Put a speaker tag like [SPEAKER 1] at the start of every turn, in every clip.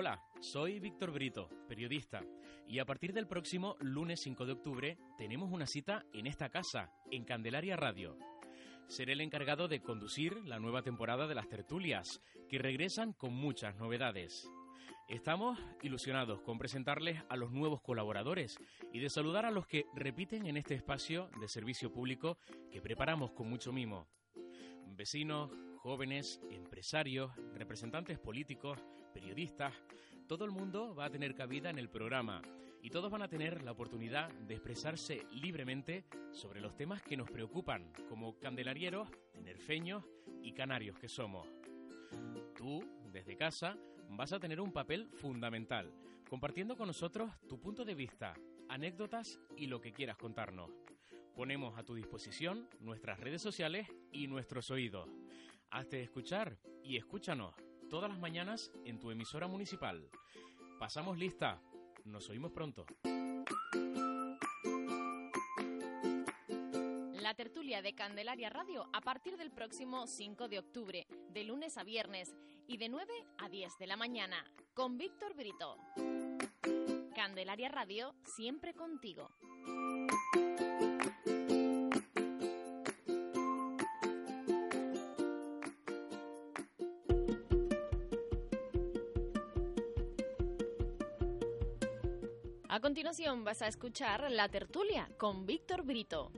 [SPEAKER 1] Hola, soy Víctor Brito, periodista, y a partir del próximo lunes 5 de octubre tenemos una cita en esta casa, en Candelaria Radio. Seré el encargado de conducir la nueva temporada de las tertulias, que regresan con muchas novedades. Estamos ilusionados con presentarles a los nuevos colaboradores y de saludar a los que repiten en este espacio de servicio público que preparamos con mucho mimo. Vecinos, jóvenes, empresarios, representantes políticos, periodistas, todo el mundo va a tener cabida en el programa y todos van a tener la oportunidad de expresarse libremente sobre los temas que nos preocupan, como candelarieros, tenerfeños y canarios que somos. Tú, desde casa, vas a tener un papel fundamental, compartiendo con nosotros tu punto de vista, anécdotas y lo que quieras contarnos. Ponemos a tu disposición nuestras redes sociales y nuestros oídos. Hazte escuchar y escúchanos todas las mañanas en tu emisora municipal. Pasamos lista. Nos oímos pronto.
[SPEAKER 2] La tertulia de Candelaria Radio a partir del próximo 5 de octubre, de lunes a viernes y de 9 a 10 de la mañana, con Víctor Brito. Candelaria Radio, siempre contigo. Continuación vas a escuchar La Tertulia con Víctor Brito.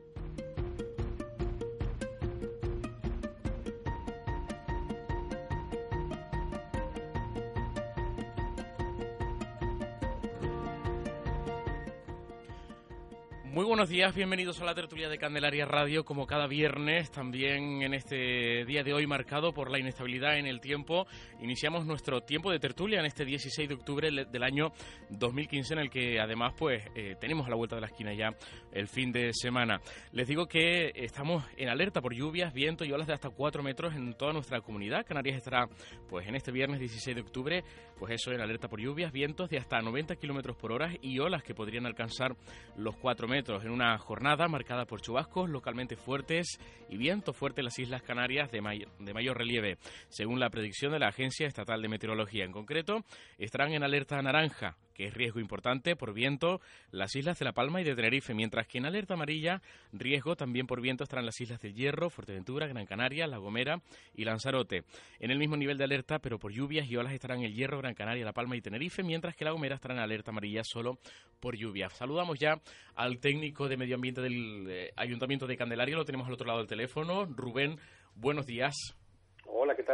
[SPEAKER 1] Muy buenos días, bienvenidos a la tertulia de Candelaria Radio, como cada viernes, también en este día de hoy marcado por la inestabilidad en el tiempo. Iniciamos nuestro tiempo de tertulia en este 16 de octubre del año 2015, en el que además pues eh, tenemos a la vuelta de la esquina ya el fin de semana. Les digo que estamos en alerta por lluvias, viento y olas de hasta 4 metros en toda nuestra comunidad. Canarias estará pues en este viernes 16 de octubre, pues eso en alerta por lluvias, vientos de hasta 90 kilómetros por hora y olas que podrían alcanzar los 4 metros en una jornada marcada por chubascos localmente fuertes y viento fuerte en las Islas Canarias de, de mayor relieve, según la predicción de la Agencia Estatal de Meteorología. En concreto, estarán en alerta naranja es riesgo importante por viento las islas de La Palma y de Tenerife, mientras que en alerta amarilla, riesgo también por viento estarán las islas del Hierro, Fuerteventura, Gran Canaria, La Gomera y Lanzarote. En el mismo nivel de alerta, pero por lluvias y olas estarán el Hierro, Gran Canaria, La Palma y Tenerife, mientras que La Gomera estará en alerta amarilla solo por lluvias. Saludamos ya al técnico de medio ambiente del eh, Ayuntamiento de Candelaria, lo tenemos al otro lado del teléfono. Rubén, buenos días.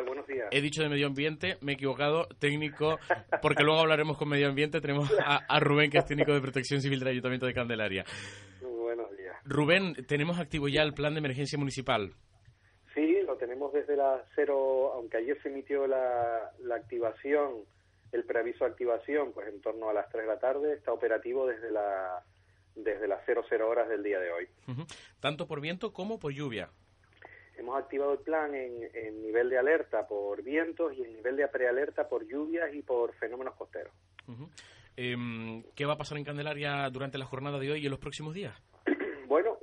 [SPEAKER 3] Buenos días.
[SPEAKER 1] He dicho de medio ambiente, me he equivocado, técnico, porque luego hablaremos con medio ambiente. Tenemos a, Rubén, que es técnico de protección civil del Ayuntamiento de Candelaria.
[SPEAKER 3] Buenos días.
[SPEAKER 1] Rubén, ¿tenemos activo ya el plan de emergencia municipal?
[SPEAKER 3] Sí, lo tenemos desde la cero, aunque ayer se emitió la, activación, el preaviso de activación, pues en torno a las 3 de la tarde, está operativo desde la desde las 00 horas del día de hoy.
[SPEAKER 1] Tanto por viento como por lluvia.
[SPEAKER 3] Hemos activado el plan en, nivel de alerta por vientos y en nivel de prealerta por lluvias y por fenómenos costeros.
[SPEAKER 1] Em, ¿Qué va a pasar en Candelaria durante la jornada de hoy y en los próximos días?
[SPEAKER 3] bueno,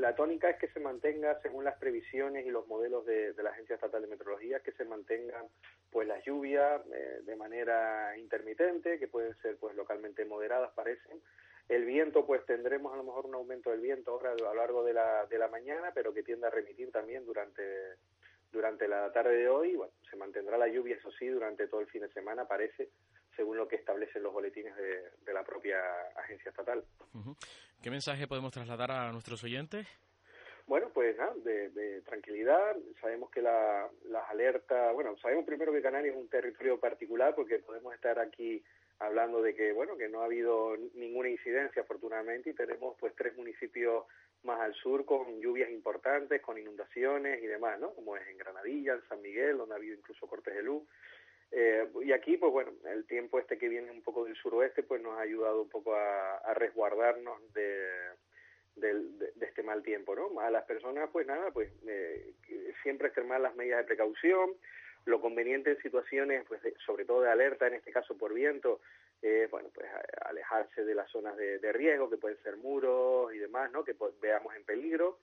[SPEAKER 3] la tónica es que se mantenga, según las previsiones y los modelos de, la Agencia Estatal de Meteorología, que se mantengan pues las lluvias eh, de manera intermitente, que pueden ser pues localmente moderadas, parecen, el viento, pues tendremos a lo mejor un aumento del viento ahora a lo largo de la, de la mañana, pero que tiende a remitir también durante, durante la tarde de hoy. Bueno, se mantendrá la lluvia, eso sí, durante todo el fin de semana, parece, según lo que establecen los boletines de, la propia agencia estatal.
[SPEAKER 1] ¿Qué mensaje podemos trasladar a nuestros oyentes?
[SPEAKER 3] Bueno, pues nada, de, tranquilidad. Sabemos que la, las alertas, bueno, sabemos primero que Canarias es un territorio particular porque podemos estar aquí hablando de que bueno que no ha habido ninguna incidencia afortunadamente y tenemos pues tres municipios más al sur con lluvias importantes, con inundaciones y demás, ¿no? Como es en Granadilla, en San Miguel, donde ha habido incluso cortes de luz. Eh, y aquí, pues bueno, el tiempo este que viene un poco del suroeste, pues nos ha ayudado un poco a, resguardarnos de, de, este mal tiempo, ¿no? A las personas, pues nada, pues eh, siempre extremar las medidas de precaución, lo conveniente en situaciones, pues sobre todo de alerta, en este caso por viento, es bueno, pues alejarse de las zonas de, riesgo, que pueden ser muros y demás, ¿no? Que veamos en peligro.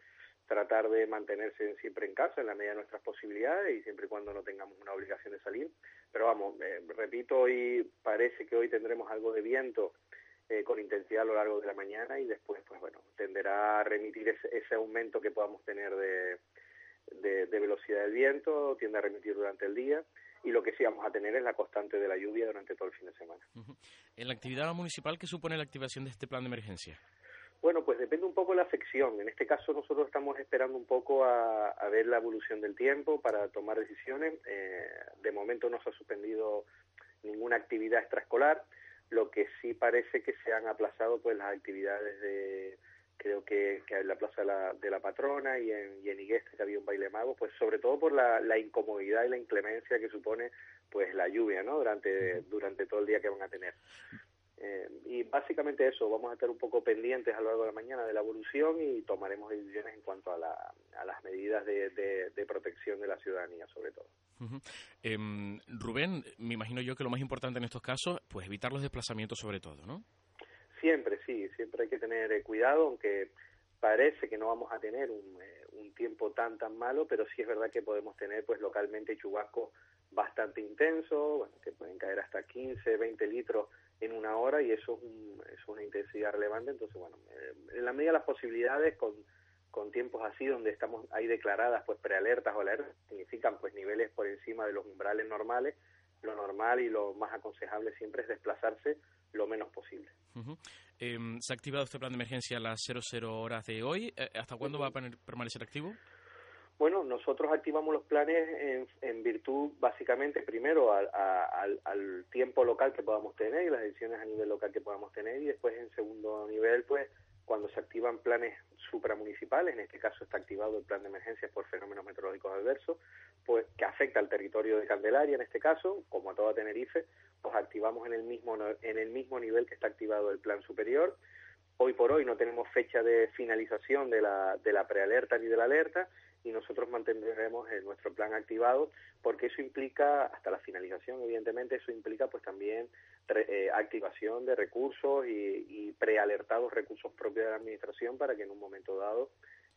[SPEAKER 3] tratar de mantenerse siempre en casa en la medida de nuestras posibilidades y siempre y cuando no tengamos una obligación de salir. Pero vamos, eh, repito, hoy parece que hoy tendremos algo de viento eh, con intensidad a lo largo de la mañana y después, pues bueno, tenderá a remitir ese, aumento que podamos tener de, de, velocidad del viento, tiende a remitir durante el día y lo que sí vamos a tener es la constante de la lluvia durante todo el fin de semana.
[SPEAKER 1] En la actividad municipal, ¿qué supone la activación de este plan de emergencia?
[SPEAKER 3] Bueno, pues depende un poco de la afección. En este caso nosotros estamos esperando un poco a, ver la evolución del tiempo para tomar decisiones. Eh, de momento no se ha suspendido ninguna actividad extraescolar, lo que sí parece que se han aplazado pues las actividades de creo que, que en la Plaza de la, de la Patrona y en, y en Igueste que había un baile mago, pues sobre todo por la, la incomodidad y la inclemencia que supone pues la lluvia, ¿no? Durante, durante todo el día que van a tener. Eh, y básicamente eso, vamos a estar un poco pendientes a lo largo de la mañana de la evolución y tomaremos decisiones en cuanto a, la, a las medidas de, de, protección de la ciudadanía, sobre todo.
[SPEAKER 1] Em, Rubén, me imagino yo que lo más importante en estos casos, pues evitar los desplazamientos sobre todo, ¿no?
[SPEAKER 3] Siempre, sí, siempre hay que tener eh, cuidado, aunque parece que no vamos a tener un, eh, un tiempo tan tan malo, pero sí es verdad que podemos tener pues localmente chubascos bastante intensos, bueno, que pueden caer hasta 15, 20 litros en una hora y eso es, una intensidad relevante. Entonces, bueno, eh, en la medida de las posibilidades, con, con tiempos así donde estamos hay declaradas pues prealertas o alertas, significan pues niveles por encima de los umbrales normales, lo normal y lo más aconsejable siempre es desplazarse lo menos posible.
[SPEAKER 1] Em, ¿Se ha activado este plan de emergencia a las 00 horas de hoy? Eh, ¿Hasta cuándo va a permanecer activo?
[SPEAKER 3] Bueno, nosotros activamos los planes en, virtud, básicamente, primero al, al, tiempo local que podamos tener y las decisiones a nivel local que podamos tener, y después, en segundo nivel, pues, cuando se activan planes supramunicipales, en este caso está activado el plan de emergencias por fenómenos meteorológicos adversos, pues que afecta al territorio de Candelaria, en este caso, como a toda Tenerife, pues activamos en el mismo en el mismo nivel que está activado el plan superior. Hoy por hoy no tenemos fecha de finalización de la, de la prealerta ni de la alerta, y nosotros mantendremos nuestro plan activado porque eso implica, hasta la finalización evidentemente, eso implica pues también eh, activación de recursos y, y prealertados recursos propios de la Administración para que en un momento dado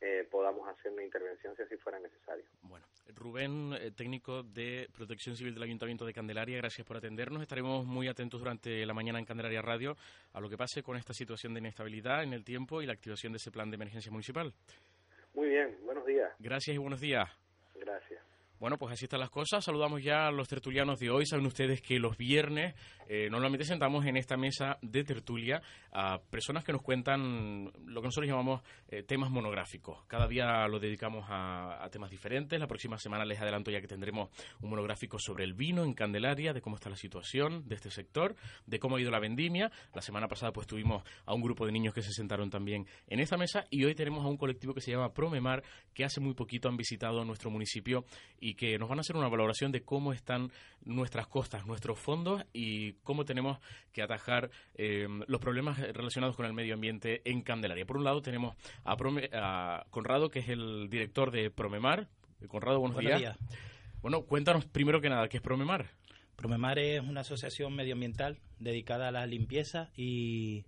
[SPEAKER 3] eh, podamos hacer una intervención si así fuera necesario.
[SPEAKER 1] Bueno, Rubén, eh, técnico de Protección Civil del Ayuntamiento de Candelaria, gracias por atendernos. Estaremos muy atentos durante la mañana en Candelaria Radio a lo que pase con esta situación de inestabilidad en el tiempo y la activación de ese plan de emergencia municipal.
[SPEAKER 3] Muy bien, buenos días.
[SPEAKER 1] Gracias y buenos días.
[SPEAKER 3] Gracias.
[SPEAKER 1] Bueno, pues así están las cosas. Saludamos ya a los tertulianos de hoy. Saben ustedes que los viernes eh, normalmente sentamos en esta mesa de tertulia a personas que nos cuentan lo que nosotros llamamos eh, temas monográficos. Cada día lo dedicamos a, temas diferentes. La próxima semana les adelanto ya que tendremos un monográfico sobre el vino en Candelaria, de cómo está la situación de este sector, de cómo ha ido la vendimia. La semana pasada pues tuvimos a un grupo de niños que se sentaron también en esta mesa y hoy tenemos a un colectivo que se llama Promemar que hace muy poquito han visitado nuestro municipio y que nos van a hacer una valoración de cómo están nuestras costas, nuestros fondos y cómo tenemos que atajar eh, los problemas relacionados con el medio ambiente en Candelaria. Por un lado tenemos a, Conrado, que es el director de Promemar. Conrado, buenos, días. Bueno, cuéntanos primero que nada, ¿qué es Promemar?
[SPEAKER 4] Promemar es una asociación medioambiental dedicada a la limpieza y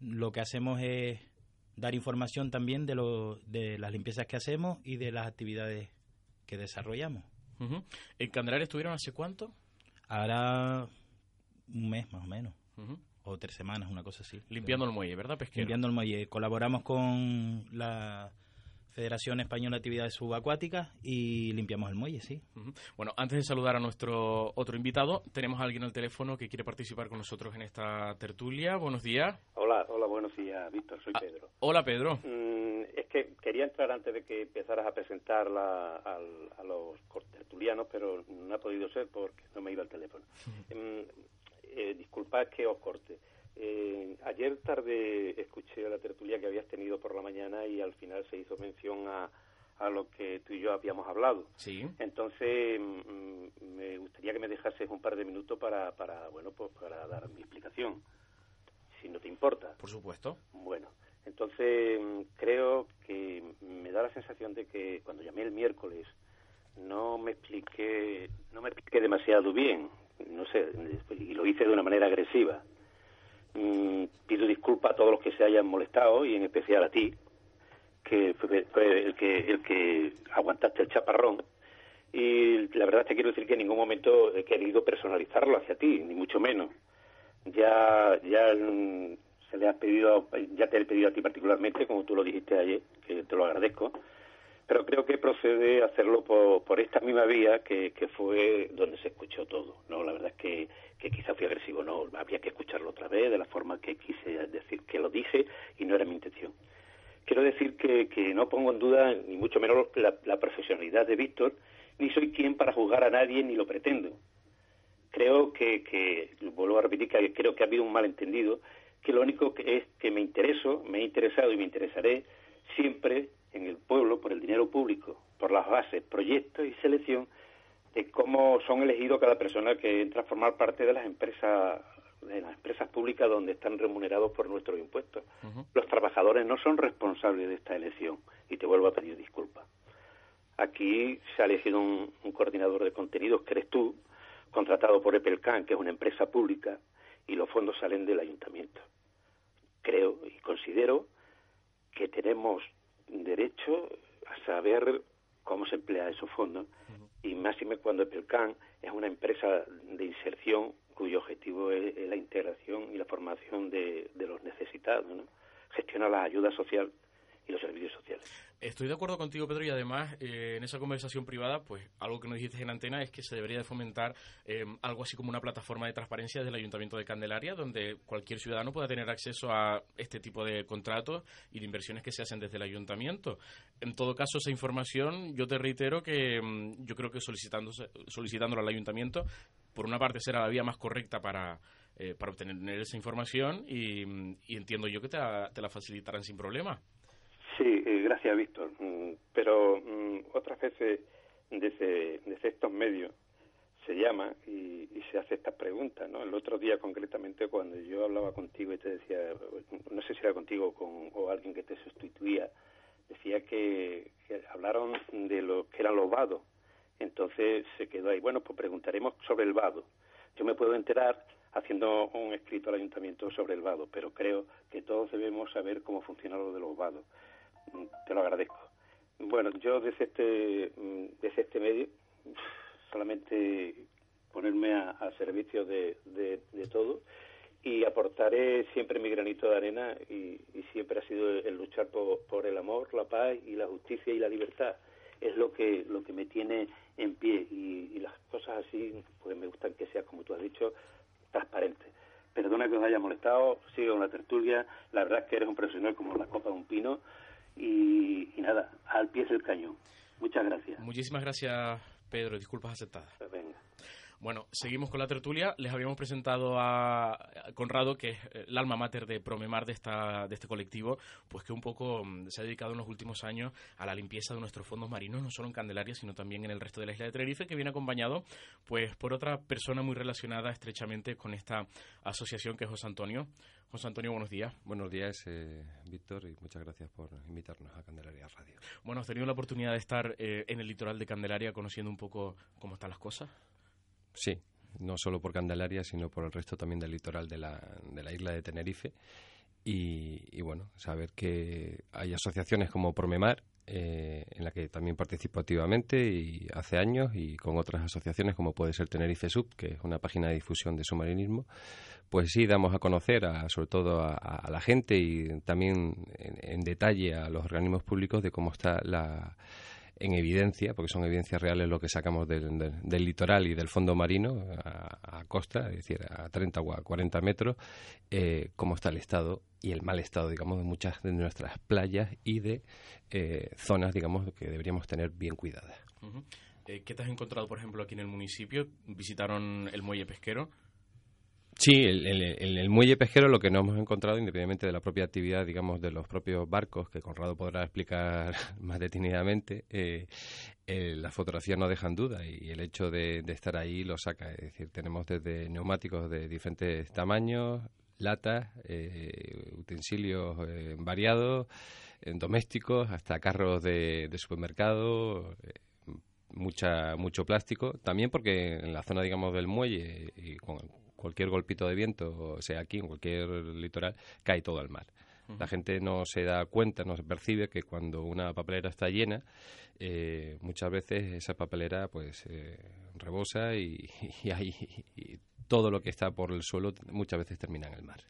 [SPEAKER 4] lo que hacemos es dar información también de, lo, de las limpiezas que hacemos y de las actividades que desarrollamos.
[SPEAKER 1] ¿En Candelaria estuvieron hace cuánto?
[SPEAKER 4] Ahora un mes más o menos. O tres semanas, una cosa así.
[SPEAKER 1] Limpiando el muelle, ¿verdad, pesquero?
[SPEAKER 4] Limpiando el muelle. Colaboramos con la Federación Española de Actividades Subacuáticas y limpiamos el muelle, sí.
[SPEAKER 1] Bueno, antes de saludar a nuestro otro invitado, tenemos a alguien al teléfono que quiere participar con nosotros en esta tertulia. Buenos días.
[SPEAKER 5] Hola, hola, buenos días, Víctor, soy ah, Pedro.
[SPEAKER 1] Hola, Pedro.
[SPEAKER 5] Mm, es que quería entrar antes de que empezaras a presentar a, los tertulianos, pero no ha podido ser porque no me iba el teléfono. Mm, eh, disculpad que os corte. Eh, ayer tarde escuché la tertulia que habías tenido por la mañana y al final se hizo mención a, a lo que tú y yo habíamos hablado.
[SPEAKER 1] Sí.
[SPEAKER 5] Entonces, mm, me gustaría que me dejases un par de minutos para, para, bueno, pues para dar mi explicación, si no te importa.
[SPEAKER 1] Por supuesto.
[SPEAKER 5] Bueno, entonces mm, creo que me da la sensación de que cuando llamé el miércoles no me expliqué, no me expliqué demasiado bien, no sé, y lo hice de una manera agresiva. Mm, pido disculpas a todos los que se hayan molestado y en especial a ti, que fue, el que el que aguantaste el chaparrón y la verdad te quiero decir que en ningún momento he querido personalizarlo hacia ti, ni mucho menos. Ya ya se le ha pedido, ya te he pedido a ti particularmente, como tú lo dijiste ayer, que te lo agradezco, pero creo que procede hacerlo por, por esta misma vía que, que fue donde se escuchó todo. No, la verdad es que, que quizá fui agresivo, no, había que escucharlo otra vez de la forma que quise decir que lo dije y no era mi intención. Quiero decir que, que no pongo en duda ni mucho menos la, la profesionalidad de Víctor, ni soy quien para juzgar a nadie ni lo pretendo. Creo que, que vuelvo a repetir que creo que ha habido un malentendido, que lo único que es que me intereso, me he interesado y me interesaré siempre en el pueblo por el dinero público, por las bases, proyectos y selección de cómo son elegidos cada persona que entra a formar parte de las empresas de las empresas públicas donde están remunerados por nuestros impuestos. Los trabajadores no son responsables de esta elección y te vuelvo a pedir disculpas. Aquí se ha elegido un, coordinador de contenidos que eres tú, contratado por Epelcan, que es una empresa pública, y los fondos salen del ayuntamiento. Creo y considero que tenemos derecho a saber cómo se emplea esos fondos y máxime cuando Epelcan es una empresa de inserción cuyo objetivo es, la integración y la formación de, de los necesitados, ¿no? gestiona la ayuda social y los servicios sociales.
[SPEAKER 1] Estoy de acuerdo contigo, Pedro, y además eh, en esa conversación privada, pues algo que nos dijiste en antena es que se debería de fomentar eh, algo así como una plataforma de transparencia del Ayuntamiento de Candelaria, donde cualquier ciudadano pueda tener acceso a este tipo de contratos y de inversiones que se hacen desde el Ayuntamiento. En todo caso, esa información, yo te reitero que mm, yo creo que solicitándolo al Ayuntamiento, por una parte será la vía más correcta para, eh, para obtener esa información y, mm, entiendo yo que te la facilitarán sin problema.
[SPEAKER 5] Sí, eh, gracias, Víctor. Mm, pero mm, otras veces desde, desde, estos medios se llama y, se hace estas preguntas, ¿no? El otro día concretamente cuando yo hablaba contigo y te decía, no sé si era contigo con, o alguien que te sustituía, decía que, hablaron de lo que eran los vados. Entonces se quedó ahí. Bueno, pues preguntaremos sobre el vado. Yo me puedo enterar haciendo un escrito al ayuntamiento sobre el vado, pero creo que todos debemos saber cómo funciona lo de los vados te lo agradezco. Bueno, yo desde este, desde este medio solamente ponerme a, servicio de, de, todo y aportaré siempre mi granito de arena y, siempre ha sido el luchar por, el amor, la paz y la justicia y la libertad. Es lo que, lo que me tiene en pie y, y las cosas así, pues me gustan que sea, como tú has dicho, transparente. Perdona que os haya molestado, sigo con la tertulia, la verdad es que eres un profesional como la copa de un pino y, nada, al pie del cañón. Muchas gracias.
[SPEAKER 1] Muchísimas gracias, Pedro. Disculpas aceptadas.
[SPEAKER 5] Pues venga.
[SPEAKER 1] Bueno, seguimos con la tertulia. Les habíamos presentado a Conrado, que es el alma mater de Promemar de, esta, de este colectivo, pues que un poco mm, se ha dedicado en los últimos años a la limpieza de nuestros fondos marinos, no solo en Candelaria, sino también en el resto de la isla de Tenerife, que viene acompañado pues por otra persona muy relacionada estrechamente con esta asociación, que es José Antonio. José Antonio, buenos días.
[SPEAKER 6] Buenos días, eh, Víctor, y muchas gracias por invitarnos a Candelaria Radio.
[SPEAKER 1] Bueno, ¿has tenido la oportunidad de estar eh, en el litoral de Candelaria conociendo un poco cómo están las cosas?
[SPEAKER 6] Sí, no solo por Candelaria, sino por el resto también del litoral de la, de la isla de Tenerife. Y, bueno, saber que hay asociaciones como Promemar, eh, en la que también participo activamente y hace años, y con otras asociaciones como puede ser Tenerife Sub, que es una página de difusión de submarinismo, pues sí damos a conocer a, sobre todo a, la gente y también en, detalle a los organismos públicos de cómo está la, en evidencia, porque son evidencias reales lo que sacamos del, litoral y del fondo marino a, costa, es decir, a 30 o a 40 metros, eh, cómo está el estado y el mal estado, digamos, de muchas de nuestras playas y de eh, zonas, digamos, que deberíamos tener bien cuidadas.
[SPEAKER 1] Eh, ¿Qué te has encontrado, por ejemplo, aquí en el municipio? ¿Visitaron el muelle pesquero?
[SPEAKER 6] Sí, en el, el, muelle pesquero lo que no hemos encontrado, independientemente de la propia actividad, digamos, de los propios barcos, que Conrado podrá explicar más detenidamente, eh, eh, las fotografías no dejan duda y el hecho de, estar ahí lo saca. Es decir, tenemos desde neumáticos de diferentes tamaños, latas, eh, utensilios variados, domésticos, hasta carros de, de supermercado, mucha, mucho plástico. También porque en la zona, digamos, del muelle y con cualquier golpito de viento, sea aquí, en cualquier litoral, cae todo al mar. La gente no se da cuenta, no se percibe que cuando una papelera está llena, eh, muchas veces esa papelera pues eh, rebosa y, y, todo lo que está por el suelo muchas veces termina en el mar.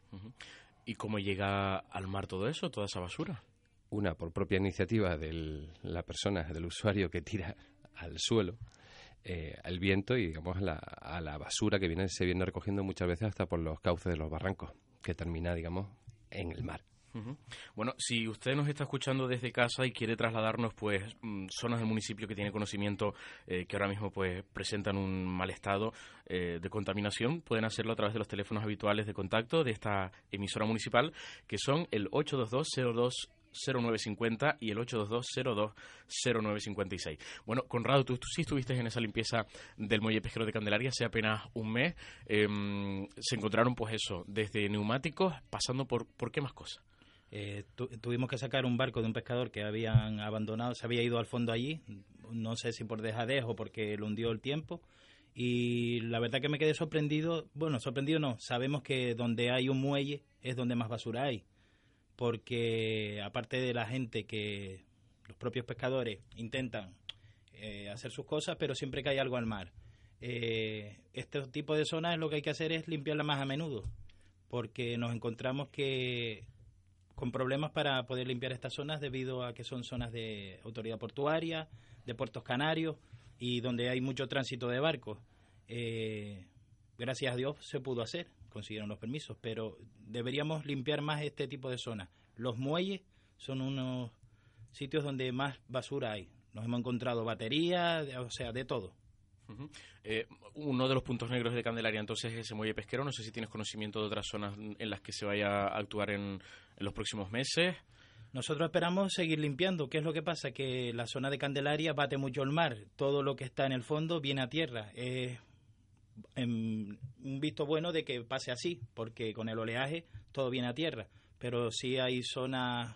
[SPEAKER 1] ¿Y cómo llega al mar todo eso, toda esa basura?
[SPEAKER 6] Una, por propia iniciativa de la persona, del usuario que tira al suelo eh, al viento y digamos a la, a la basura que viene, se viene recogiendo muchas veces hasta por los cauces de los barrancos, que termina, digamos, en el mar.
[SPEAKER 1] Bueno, si usted nos está escuchando desde casa y quiere trasladarnos, pues, mm, zonas del municipio que tiene conocimiento eh, que ahora mismo, pues, presentan un mal estado eh, de contaminación, pueden hacerlo a través de los teléfonos habituales de contacto de esta emisora municipal, que son el 822 0950 y el 822-02-0956. Bueno, Conrado, tú, sí estuviste en esa limpieza del muelle pesquero de Candelaria hace apenas un mes. Em, se encontraron, pues eso, desde neumáticos, pasando por, ¿por qué más cosas?
[SPEAKER 4] Eh, tuvimos que sacar un barco de un pescador que habían abandonado, se había ido al fondo allí, no sé si por dejadez o porque lo hundió el tiempo. Y la verdad que me quedé sorprendido, bueno, sorprendido no, sabemos que donde hay un muelle es donde más basura hay, porque aparte de la gente que los propios pescadores intentan eh, hacer sus cosas, pero siempre que hay algo al mar. Eh, este tipo de zonas lo que hay que hacer es limpiarla más a menudo, porque nos encontramos que con problemas para poder limpiar estas zonas debido a que son zonas de autoridad portuaria, de puertos canarios y donde hay mucho tránsito de barcos. Eh, gracias a Dios se pudo hacer, consiguieron los permisos, pero deberíamos limpiar más este tipo de zonas. Los muelles son unos sitios donde más basura hay. Nos hemos encontrado baterías, o sea, de todo.
[SPEAKER 1] Eh, uno de los puntos negros de Candelaria entonces es ese muelle pesquero. No sé si tienes conocimiento de otras zonas en las que se vaya a actuar en, los próximos meses.
[SPEAKER 4] Nosotros esperamos seguir limpiando. ¿Qué es lo que pasa? Que la zona de Candelaria bate mucho el mar. Todo lo que está en el fondo viene a tierra. Es un visto bueno de que pase así, porque con el oleaje todo viene a tierra. Pero sí hay zonas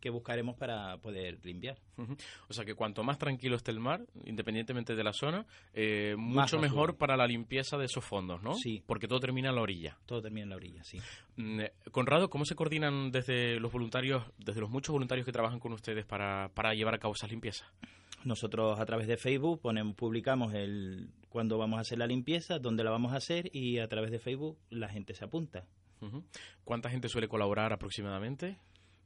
[SPEAKER 4] que buscaremos para poder limpiar.
[SPEAKER 1] O sea que cuanto más tranquilo esté el mar, independientemente de la zona, eh, mucho mejor para la limpieza de esos fondos, ¿no?
[SPEAKER 4] Sí.
[SPEAKER 1] Porque todo termina en la orilla.
[SPEAKER 4] Todo termina en la orilla, sí.
[SPEAKER 1] Mm, eh, Conrado, ¿cómo se coordinan desde los voluntarios, desde los muchos voluntarios que trabajan con ustedes para, para llevar a cabo esas limpiezas?
[SPEAKER 4] Nosotros a través de Facebook ponemos, publicamos el cuando vamos a hacer la limpieza, dónde la vamos a hacer y a través de Facebook la gente se apunta.
[SPEAKER 1] ¿Cuánta gente suele colaborar aproximadamente?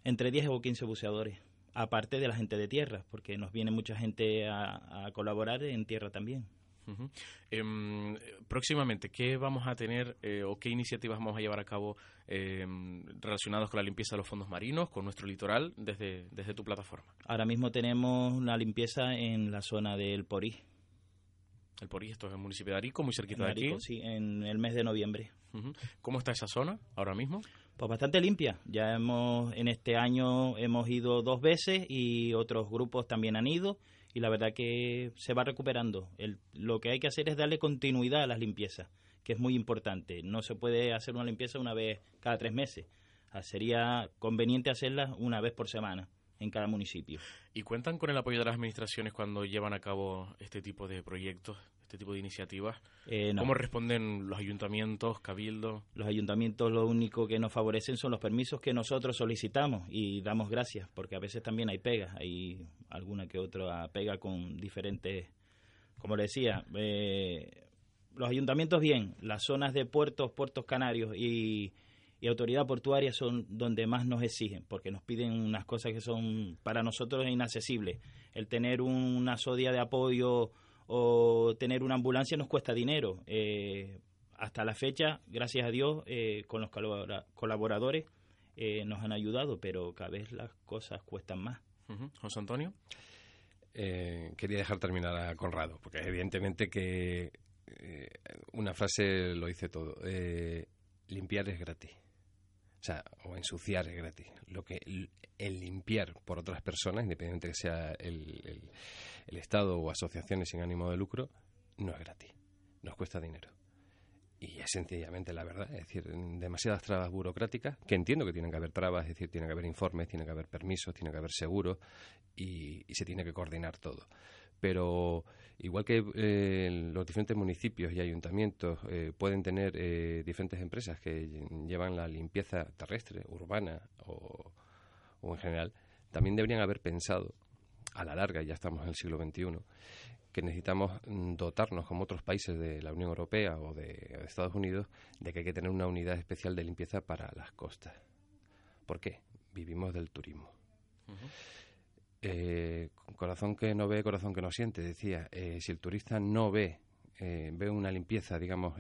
[SPEAKER 4] entre 10 o 15 buceadores, aparte de la gente de tierra, porque nos viene mucha gente a, colaborar en tierra también.
[SPEAKER 1] Em, próximamente, ¿qué vamos a tener eh, o qué iniciativas vamos a llevar a cabo em, relacionadas con la limpieza de los fondos marinos, con nuestro litoral, desde, desde tu plataforma?
[SPEAKER 4] Ahora mismo tenemos una limpieza en la zona del Porí.
[SPEAKER 1] El Porí, esto es el municipio de Arico, muy cerquita de aquí.
[SPEAKER 4] Sí, en el mes de noviembre.
[SPEAKER 1] ¿Cómo está esa zona ahora mismo?
[SPEAKER 4] Pues bastante limpia. Ya hemos, en este año hemos ido dos veces y otros grupos también han ido y la verdad que se va recuperando. El, lo que hay que hacer es darle continuidad a las limpiezas, que es muy importante. No se puede hacer una limpieza una vez cada tres meses. Ah, sería conveniente hacerla una vez por semana en cada municipio.
[SPEAKER 1] ¿Y cuentan con el apoyo de las administraciones cuando llevan a cabo este tipo de proyectos? Este tipo de iniciativas? Eh, ¿Cómo responden los ayuntamientos, cabildos?
[SPEAKER 4] Los ayuntamientos lo único que nos favorecen son los permisos que nosotros solicitamos y damos gracias, porque a veces también hay pegas, hay alguna que otra pega con diferentes, como le decía, eh, los ayuntamientos bien, las zonas de puertos, puertos canarios y, y autoridad portuaria son donde más nos exigen, porque nos piden unas cosas que son para nosotros inaccesibles. El tener una sodia de apoyo o tener una ambulancia nos cuesta dinero. Eh, hasta la fecha, gracias a Dios, eh, con los colaboradores eh, nos han ayudado, pero cada vez las cosas cuestan más.
[SPEAKER 1] José Antonio.
[SPEAKER 6] quería dejar terminar a Conrado, porque evidentemente que una frase lo dice todo. limpiar es gratis. O sea, o ensuciar es gratis. Lo que el, limpiar por otras personas, independientemente que sea el el Estado o asociaciones sin ánimo de lucro, no es gratis, nos cuesta dinero. Y es sencillamente la verdad, es decir, demasiadas trabas burocráticas, que entiendo que tienen que haber trabas, es decir, tiene que haber informes, tiene que haber permisos, tiene que haber seguros y, se tiene que coordinar todo. pero igual que eh, los diferentes municipios y ayuntamientos eh, pueden tener eh, diferentes empresas que llevan la limpieza terrestre, urbana o, o, en general, también deberían haber pensado, a la larga, ya estamos en el siglo XXI, que necesitamos mm, dotarnos, como otros países de la Unión Europea o de, Estados Unidos, de que hay que tener una unidad especial de limpieza para las costas. ¿Por qué? Vivimos del turismo. Eh, corazón que no ve, corazón que no siente. Decía, eh, si el turista no ve, eh, ve una limpieza, digamos,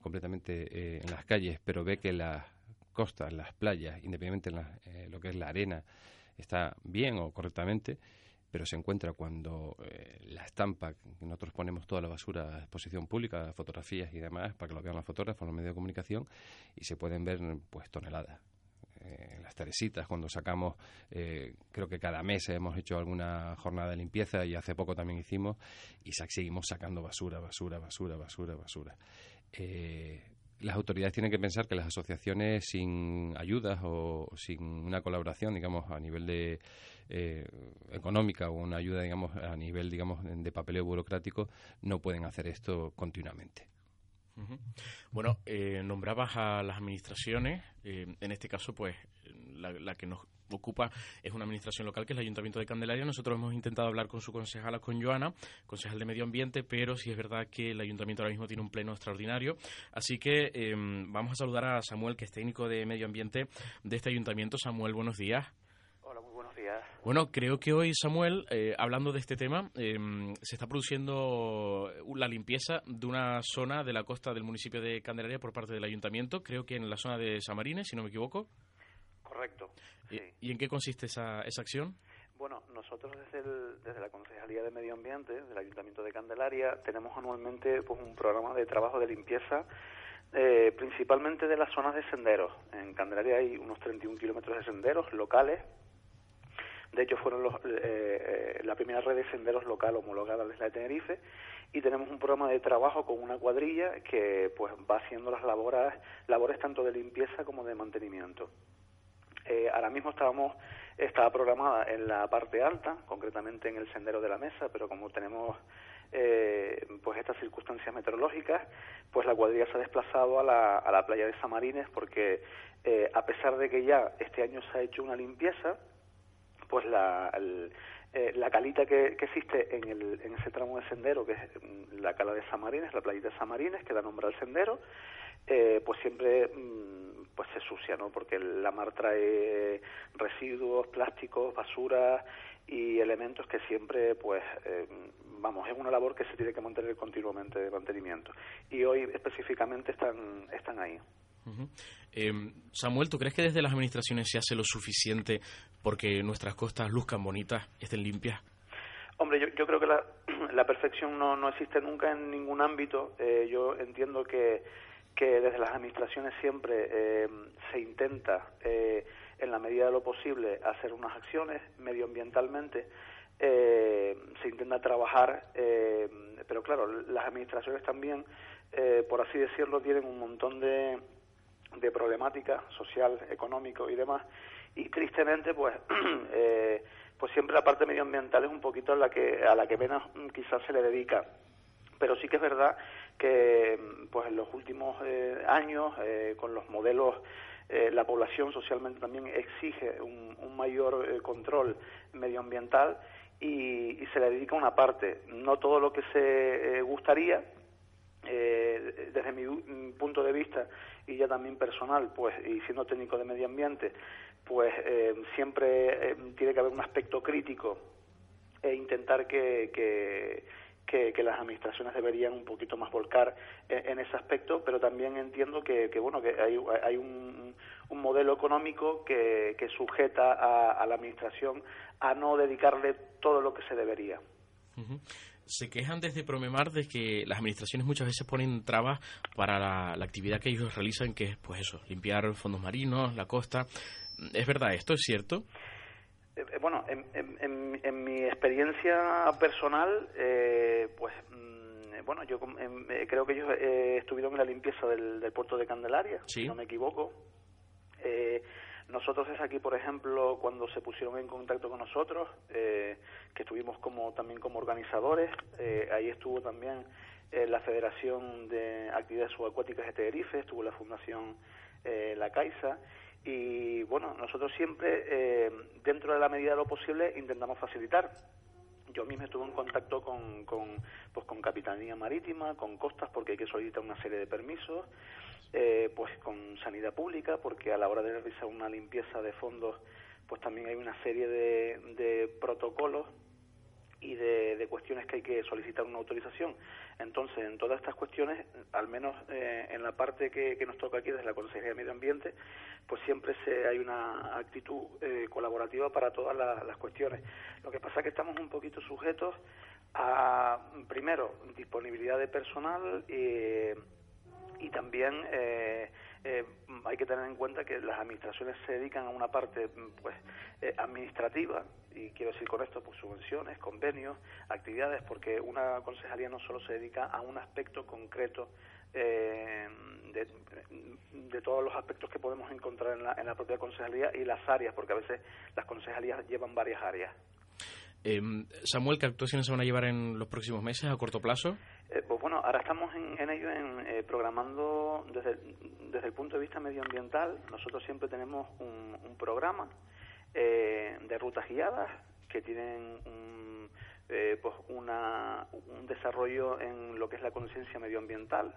[SPEAKER 6] completamente en las calles, pero ve que las costas, las playas, independientemente de lo que es la arena, está bien o correctamente, pero se encuentra cuando la estampa, que nosotros ponemos toda la basura a exposición pública, fotografías y demás, para que lo vean los fotógrafos, los medios de comunicación, y se pueden ver pues toneladas eh, en las Teresitas, cuando sacamos, eh, creo que cada mes hemos hecho alguna jornada de limpieza y hace poco también hicimos, y seguimos sacando basura, basura, basura, basura, basura. Eh, las autoridades tienen que pensar que las asociaciones sin ayudas o sin una colaboración, digamos, a nivel de económica o una ayuda, digamos, a nivel, digamos, de papeleo burocrático, no pueden hacer esto continuamente.
[SPEAKER 1] Bueno, eh, nombrabas a las administraciones, eh, en este caso, pues la, que nos ocupa es una administración local que es el Ayuntamiento de Candelaria. Nosotros hemos intentado hablar con su concejala, con Joana, concejal de Medio Ambiente, pero sí es verdad que el Ayuntamiento ahora mismo tiene un pleno extraordinario. Así que eh, vamos a saludar a Samuel, que es técnico de Medio Ambiente de este Ayuntamiento. Samuel, buenos días. Bueno, creo que hoy, Samuel, eh, hablando de este tema, em, se está produciendo la limpieza de una zona de la costa del municipio de Candelaria por parte del ayuntamiento, creo que en la zona de Samarines, si no me equivoco.
[SPEAKER 7] Correcto.
[SPEAKER 1] ¿Y, en qué consiste esa, esa acción?
[SPEAKER 7] Bueno, nosotros desde, desde la Concejalía de Medio Ambiente del Ayuntamiento de Candelaria tenemos anualmente pues, un programa de trabajo de limpieza eh, principalmente de las zonas de senderos. En Candelaria hay unos 31 kilómetros de senderos locales de hecho, fueron los, eh, eh, la primera red de senderos local homologada desde la de Tenerife y tenemos un programa de trabajo con una cuadrilla que pues va haciendo las labores, labores tanto de limpieza como de mantenimiento. Eh, ahora mismo estábamos estaba programada en la parte alta, concretamente en el sendero de la mesa, pero como tenemos eh, pues estas circunstancias meteorológicas, pues la cuadrilla se ha desplazado a la, a la playa de Samarines porque eh, a pesar de que ya este año se ha hecho una limpieza, pues la, eh, la calita que, existe en, el, en ese tramo de sendero, que es mm, la cala de Samarines, la playita de Samarines, que da nombre al sendero, eh, pues siempre mm, pues se sucia, ¿no? Porque la mar trae residuos, plásticos, basura y elementos que siempre, pues, eh, vamos, es una labor que se tiene que mantener continuamente de mantenimiento. Y hoy específicamente están, están ahí.
[SPEAKER 1] Em, Samuel, ¿tú crees que desde las administraciones se hace lo suficiente porque nuestras costas luzcan bonitas, estén limpias?
[SPEAKER 7] Hombre, yo, creo que la, la perfección no, no, existe nunca en ningún ámbito. Eh, yo entiendo que, que, desde las administraciones siempre em, se intenta, eh, en la medida de lo posible, hacer unas acciones medioambientalmente. Eh, se intenta trabajar, pero claro, las administraciones también, por así decirlo, tienen un montón de, de problemática social, económico y demás. Y tristemente, pues, eh, pues siempre la parte medioambiental es un poquito a la que, a la que menos mm, quizás se le dedica. Pero sí que es verdad que mm, pues en los últimos eh, años, eh, con los modelos la población socialmente también exige un, mayor control medioambiental y, y, se le dedica una parte. No todo lo que se gustaría, eh, desde mi punto de vista y ya también personal, pues y siendo técnico de medio ambiente, pues eh, siempre eh, tiene que haber un aspecto crítico e intentar que, que, las administraciones deberían un poquito más volcar en, ese aspecto, pero también entiendo que, que bueno que hay, hay un, modelo económico que, que sujeta a, a, la administración a no dedicarle todo lo que se debería
[SPEAKER 1] se quejan desde Promemar de que las administraciones muchas veces ponen trabas para la, actividad que ellos realizan, que es, pues eso, limpiar fondos marinos, la costa. ¿Es verdad esto? ¿Es cierto?
[SPEAKER 7] Eh, eh, bueno, en, mi experiencia personal, eh, pues mm, bueno, yo creo que ellos estuvieron en la limpieza del, puerto de Candelaria, si no me equivoco. Nosotros es aquí, por ejemplo, cuando se pusieron en contacto con nosotros, eh, que estuvimos como también como organizadores, eh, ahí estuvo también eh, la Federación de Actividades Subacuáticas de Tenerife, estuvo la Fundación La Caixa, y bueno, nosotros siempre, dentro de la medida de lo posible, intentamos facilitar. Yo mismo estuve en contacto con, con, pues con Capitanía Marítima, con Costas, porque hay que solicitar una serie de permisos, eh, pues con Sanidad Pública, porque a la hora de realizar una limpieza de fondos, pues también hay una serie de, de protocolos y de, cuestiones que hay que solicitar una autorización. Entonces, en todas estas cuestiones, al menos eh, en la parte que, nos toca aquí desde la Consejería de Medio Ambiente, pues siempre se, hay una actitud eh, colaborativa para todas las cuestiones. Lo que pasa es que estamos un poquito sujetos a, primero, disponibilidad de personal eh, y también eh, hay que tener en cuenta que las administraciones se dedican a una parte pues eh, administrativa y quiero decir con esto pues subvenciones, convenios, actividades porque una concejalía no solo se dedica a un aspecto concreto eh, de, de, todos los aspectos que podemos encontrar en la, en la propia concejalía y las áreas porque a veces las concejalías llevan varias áreas.
[SPEAKER 1] Em, Samuel, ¿qué actuaciones se van a llevar en los próximos meses a corto plazo?
[SPEAKER 7] Eh, pues bueno, ahora estamos en, ello, en, eh, programando desde, desde el punto de vista medioambiental. Nosotros siempre tenemos un, programa eh, de rutas guiadas que tienen un, pues una, un desarrollo en lo que es la conciencia medioambiental.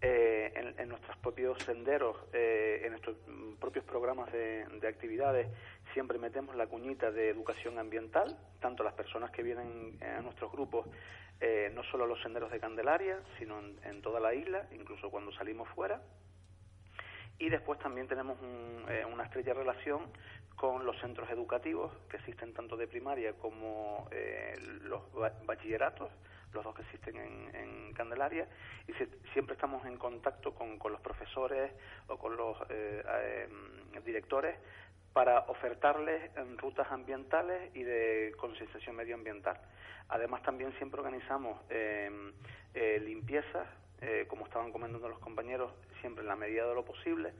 [SPEAKER 7] En, en, nuestros propios senderos, en nuestros propios programas de, de actividades, siempre metemos la cuñita de educación ambiental, tanto las personas que vienen a nuestros grupos, eh, no solo los senderos de Candelaria, sino en, toda la isla, incluso cuando salimos fuera. Y después también tenemos eh, una estrecha relación con los centros educativos que existen tanto de primaria como eh, los bachilleratos, los dos que existen en, Candelaria, y siempre estamos en contacto con, los profesores o con los directores para ofertarles en rutas ambientales y de concienciación medioambiental. Además, también siempre organizamos em, eh, limpiezas, eh, como estaban comentando los compañeros, siempre en la medida de lo posible,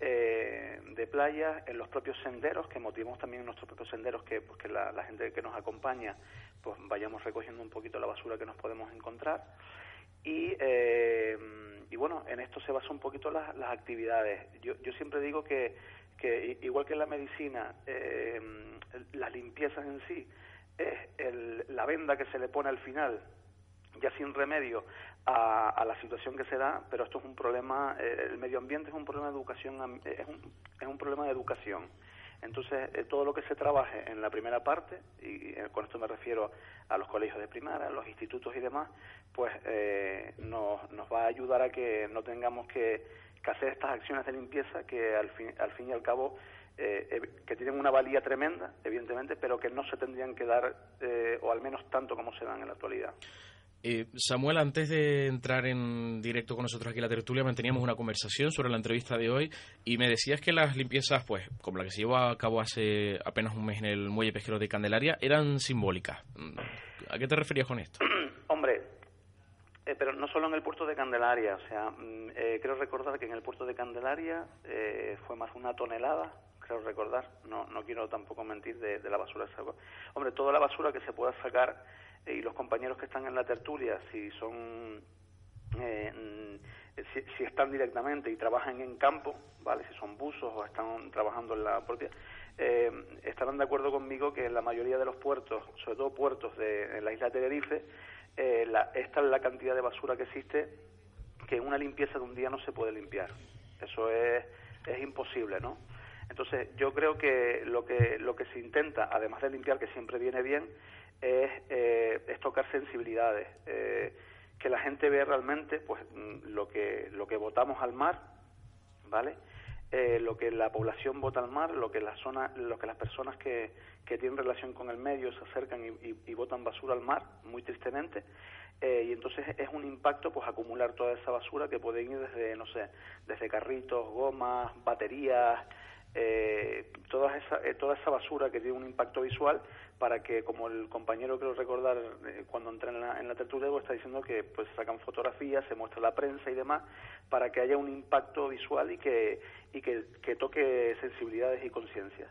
[SPEAKER 7] eh, de playas, en los propios senderos, que motivamos también nuestros propios senderos que, pues, que la, gente que nos acompaña pues vayamos recogiendo un poquito la basura que nos podemos encontrar. Y, em, y bueno, en esto se basa un poquito las, las actividades. Yo, yo siempre digo que que igual que en la medicina, eh, las limpiezas en sí es la venda que se le pone al final, ya sin remedio, a, la situación que se da, pero esto es un problema, eh, el medio ambiente es un problema de educación, es un, es un problema de educación. Entonces, eh, todo lo que se trabaje en la primera parte, y con esto me refiero a los colegios de primaria, a los institutos y demás, pues nos, nos va a ayudar a que no tengamos que que hacer estas acciones de limpieza que al fin, al fin y al cabo eh, que tienen una valía tremenda, evidentemente, pero que no se tendrían que dar, eh, o al menos tanto como se dan en la actualidad.
[SPEAKER 1] Eh, Samuel, antes de entrar en directo con nosotros aquí en la tertulia, manteníamos una conversación sobre la entrevista de hoy y me decías que las limpiezas, pues, como la que se llevó a cabo hace apenas un mes en el muelle pesquero de Candelaria, eran simbólicas. ¿A qué te referías con esto?
[SPEAKER 7] Hombre, eh, pero no solo en el puerto de Candelaria, o sea, mm, eh, creo recordar que en el puerto de Candelaria eh, fue más una tonelada, creo recordar, no, no quiero tampoco mentir de, la basura. Hombre, toda la basura que se pueda sacar y los compañeros que están en la tertulia, si son, mm, si, están directamente y trabajan en campo, ¿vale? Si son buzos o están trabajando en la propia, estarán de acuerdo conmigo que en la mayoría de los puertos, sobre todo puertos de en la isla de Tenerife, eh, esta es la cantidad de basura que existe que una limpieza de un día no se puede limpiar. Eso es, es imposible, ¿no? Entonces, yo creo que lo que lo que se intenta, además de limpiar, que siempre viene bien, es, eh, es tocar sensibilidades, eh, que la gente vea realmente, pues, mm, lo que lo que votamos al mar, ¿vale? Eh, lo que la población vota al mar, lo que la zona, lo que las personas que, que tienen relación con el medio se acercan y, y, botan basura al mar, muy tristemente, eh, y entonces es un impacto pues acumular toda esa basura que puede ir desde, no sé, desde carritos, gomas, baterías, eh, toda, esa, eh, toda esa basura que tiene un impacto visual para que, como el compañero creo recordar eh, cuando entra en la, en la tertulia, pues, está diciendo que pues sacan fotografías, se muestra la prensa y demás, para que haya un impacto visual y que, y que, que toque sensibilidades y conciencia.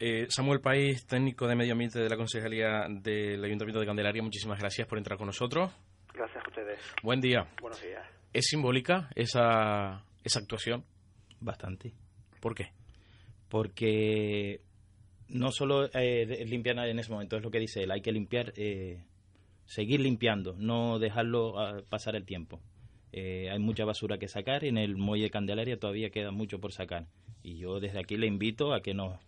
[SPEAKER 1] eh, Samuel País, técnico de medio ambiente de la Concejalía del Ayuntamiento de Candelaria, muchísimas gracias por entrar con nosotros.
[SPEAKER 7] Gracias a ustedes.
[SPEAKER 1] Buen día.
[SPEAKER 7] Buenos días.
[SPEAKER 1] ¿Es simbólica esa, esa actuación?
[SPEAKER 4] Bastante.
[SPEAKER 1] ¿Por qué?
[SPEAKER 4] Porque no solo eh, limpiar en ese momento, es lo que dice él, hay que limpiar, eh, seguir limpiando, no dejarlo uh, pasar el tiempo. Eh, hay mucha basura que sacar, en el muelle de Candelaria todavía queda mucho por sacar. Y yo desde aquí le invito a que nos,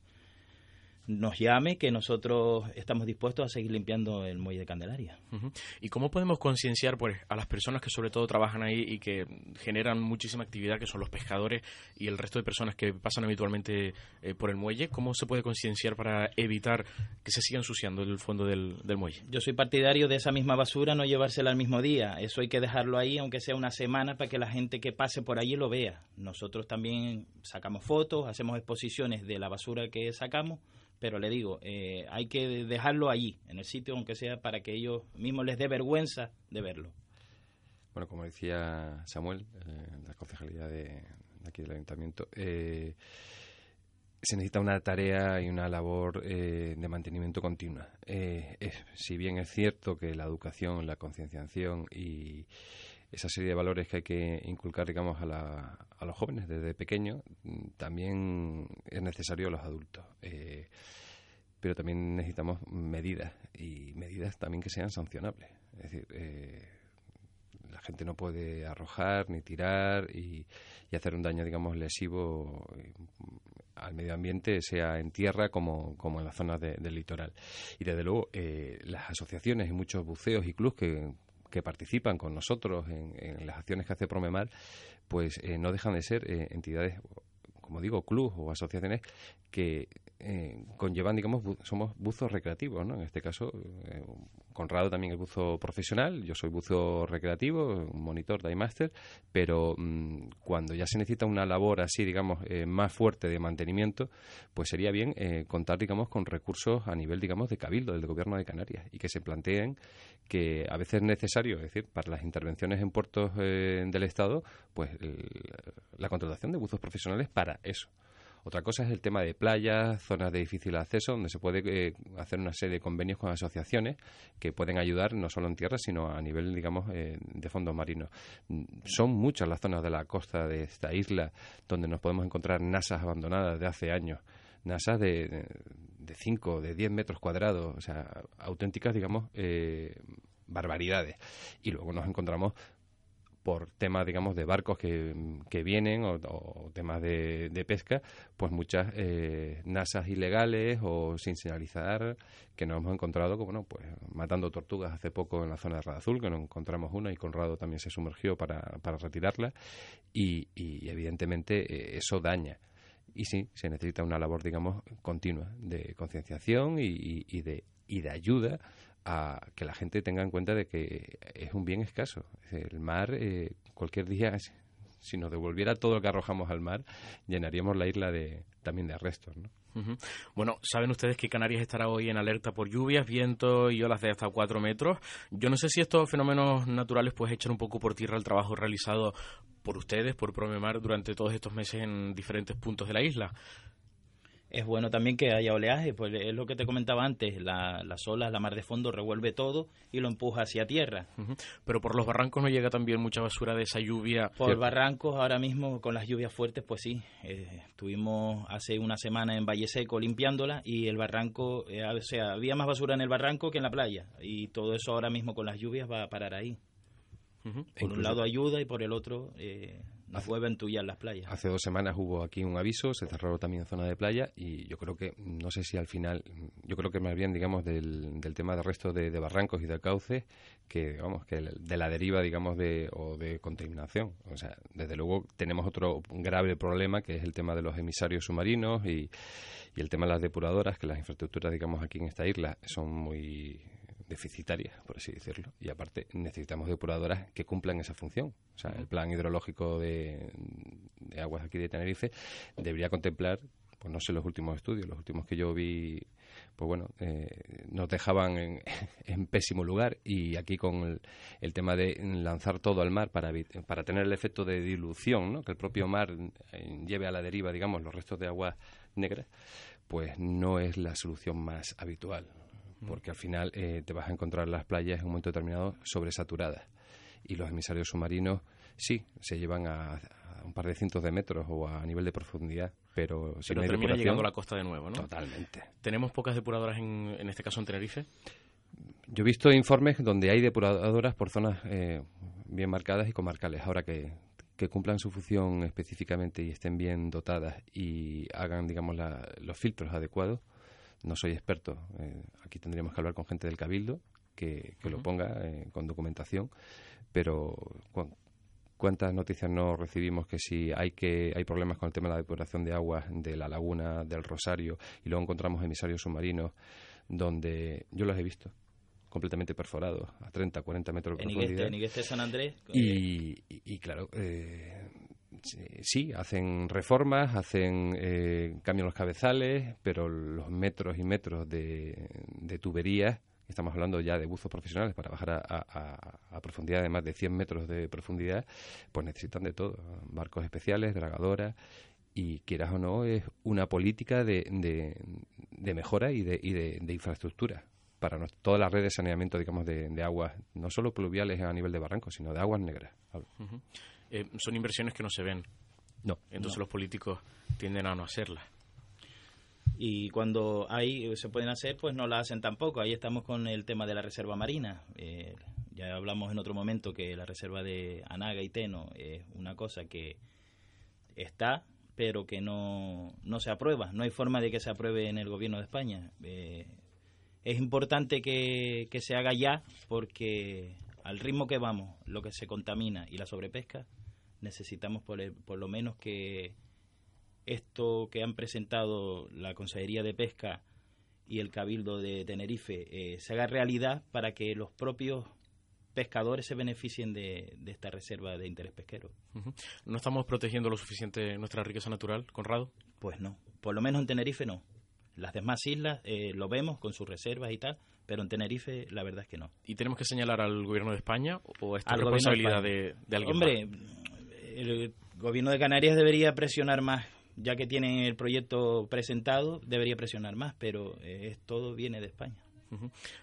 [SPEAKER 4] nos llame, que nosotros estamos dispuestos a seguir limpiando el muelle de Candelaria.
[SPEAKER 1] Uh -huh. ¿Y cómo podemos concienciar pues, a las personas que sobre todo trabajan ahí y que generan muchísima actividad, que son los pescadores y el resto de personas que pasan habitualmente eh, por el muelle? ¿Cómo se puede concienciar para evitar que se siga ensuciando el fondo del, del, muelle?
[SPEAKER 4] Yo soy partidario de esa misma basura no llevársela al mismo día. Eso hay que dejarlo ahí, aunque sea una semana, para que la gente que pase por allí lo vea. Nosotros también sacamos fotos, hacemos exposiciones de la basura que sacamos pero le digo, eh, hay que dejarlo allí, en el sitio, aunque sea para que ellos mismos les dé vergüenza de verlo.
[SPEAKER 6] Bueno, como decía Samuel, eh, la concejalía de, aquí del ayuntamiento, eh, se necesita una tarea y una labor de mantenimiento continua. si bien es cierto que la educación, la concienciación y esa serie de valores que hay que inculcar, digamos, a, la, a los jóvenes desde pequeños, también es necesario a los adultos. Eh, pero también necesitamos medidas y medidas también que sean sancionables. Es decir, eh, la gente no puede arrojar ni tirar y, hacer un daño, digamos, lesivo eh, al medio ambiente, sea en tierra como, como en las zonas de, del litoral. Y desde luego, eh, las asociaciones y muchos buceos y clubes que que participan con nosotros en, en, las acciones que hace Promemar, pues eh, no dejan de ser eh, entidades, como digo, clubes o asociaciones que eh, conllevan, digamos, bu somos buzos recreativos, ¿no? En este caso, eh, Conrado también es buzo profesional, yo soy buzo recreativo, un monitor de iMaster, pero mmm, cuando ya se necesita una labor así, digamos, eh, más fuerte de mantenimiento, pues sería bien eh, contar, digamos, con recursos a nivel, digamos, de cabildo, del gobierno de Canarias, y que se planteen que a veces es necesario, es decir, para las intervenciones en puertos eh, del Estado, pues la contratación de buzos profesionales para eso. Otra cosa es el tema de playas, zonas de difícil acceso, donde se puede eh, hacer una serie de convenios con asociaciones que pueden ayudar no solo en tierra, sino a nivel, digamos, eh, de fondos marinos. Son muchas las zonas de la costa de esta isla donde nos podemos encontrar nasas abandonadas de hace años. Nasas de 5, de 10 metros cuadrados, o sea, auténticas, digamos, eh, barbaridades. Y luego nos encontramos por temas, digamos, de barcos que, que vienen o, o, temas de, de, pesca, pues muchas eh, nasas ilegales o sin señalizar que nos hemos encontrado, bueno, pues matando tortugas hace poco en la zona de Radazul, que nos encontramos una y Conrado también se sumergió para, para retirarla y, y evidentemente eh, eso daña y sí, se necesita una labor, digamos, continua de concienciación y, y, y, de, y de ayuda a que la gente tenga en cuenta de que es un bien escaso. El mar, eh, cualquier día, si nos devolviera todo lo que arrojamos al mar, llenaríamos la isla de, también de restos, ¿no?
[SPEAKER 1] Bueno, saben ustedes que Canarias estará hoy en alerta por lluvias, viento y olas de hasta 4 metros. Yo no sé si estos fenómenos naturales pues echan un poco por tierra el trabajo realizado por ustedes, por Promemar, durante todos estos meses en diferentes puntos de la isla
[SPEAKER 4] es bueno también que haya oleaje, pues es lo que te comentaba antes, la, las olas, la mar de fondo revuelve todo y lo empuja hacia tierra.
[SPEAKER 1] Uh -huh. Pero por los barrancos no llega también mucha basura de esa lluvia.
[SPEAKER 4] Por barrancos ahora mismo con las lluvias fuertes, pues sí, eh, estuvimos hace una semana en Valle Seco limpiándola y el barranco, eh, o sea, había más basura en el barranco que en la playa y todo eso ahora mismo con las lluvias va a parar ahí. Uh -huh. Por Incluso... un lado ayuda y por el otro eh, nos vuelven tuyas las playas.
[SPEAKER 6] Hace dos semanas hubo aquí un aviso, se cerró también zona de playa y yo creo que, no sé si al final, yo creo que más bien, digamos, del, del tema de resto de, de, barrancos y de cauces, que, digamos, que de la deriva, digamos, de, o de contaminación. O sea, desde luego tenemos otro grave problema que es el tema de los emisarios submarinos y, y el tema de las depuradoras, que las infraestructuras, digamos, aquí en esta isla son muy deficitarias, por así decirlo. Y aparte necesitamos depuradoras que cumplan esa función. O sea, el plan hidrológico de, aguas aquí de Tenerife debería contemplar pues no sé los últimos estudios, los últimos que yo vi, pues bueno, eh, nos dejaban en, pésimo lugar y aquí con el, tema de lanzar todo al mar para, para tener el efecto de dilución, ¿no? que el propio mar eh, lleve a la deriva, digamos, los restos de agua negras, pues no es la solución más habitual. Porque al final eh, te vas a encontrar las playas en un momento determinado sobresaturadas y los emisarios submarinos sí se llevan a, un par de cientos de metros o a nivel de profundidad, pero
[SPEAKER 1] si no hay termina llegando a la costa de nuevo, ¿no?
[SPEAKER 6] Totalmente.
[SPEAKER 1] ¿Tenemos pocas depuradoras en, en este caso en Tenerife?
[SPEAKER 6] Yo he visto informes donde hay depuradoras por zonas eh, bien marcadas y comarcales. Ahora que, que cumplan su función específicamente y estén bien dotadas y hagan, digamos, los filtros adecuados, no soy experto. Eh, aquí tendríamos que hablar con gente del Cabildo que, lo ponga eh, con documentación, pero cuántas noticias no recibimos que si hay que hay problemas con el tema de la depuración de aguas de la laguna del Rosario y luego encontramos emisarios submarinos donde yo los he visto completamente perforados a 30, 40 metros de profundidad.
[SPEAKER 4] En San Andrés.
[SPEAKER 6] Y, y, claro, eh, sí, hacen reformas, hacen eh, cambian los cabezales, pero los metros y metros de, tuberías estamos hablando ya de buzos profesionales para bajar a, profundidad de más de 100 metros de profundidad, pues necesitan de todo, barcos especiales, dragadoras, y quieras o no, es una política de, de, mejora y de, y de, infraestructura para todas las redes de saneamiento, digamos, de, aguas, no solo pluviales a nivel de barrancos, sino de aguas negras.
[SPEAKER 1] Eh, son inversiones que no se ven.
[SPEAKER 6] No.
[SPEAKER 1] Entonces los políticos tienden a no hacerlas.
[SPEAKER 4] Y cuando hay se pueden hacer pues no la hacen tampoco. Ahí estamos con el tema de la reserva marina. Eh, ya hablamos en otro momento que la reserva de Anaga y Teno es una cosa que está pero que no, no se aprueba. No hay forma de que se apruebe en el gobierno de España. Eh, es importante que, que se haga ya porque al ritmo que vamos lo que se contamina y la sobrepesca necesitamos por, por lo menos que esto que han presentado la Consejería de Pesca y el Cabildo de Tenerife eh, se haga realidad para que los propios pescadores se beneficien de, esta reserva de interés pesquero.
[SPEAKER 1] ¿No estamos protegiendo lo suficiente nuestra riqueza natural, Conrado?
[SPEAKER 4] Pues no, por lo menos en Tenerife no. Las demás islas eh, lo vemos con sus reservas y tal, pero en Tenerife la verdad es que no.
[SPEAKER 1] ¿Y tenemos que señalar al gobierno de España o es responsabilidad de, de, alguien
[SPEAKER 4] Hombre, el gobierno de Canarias debería presionar más ya que tienen el proyecto presentado, debería presionar más, pero eh, todo viene de España.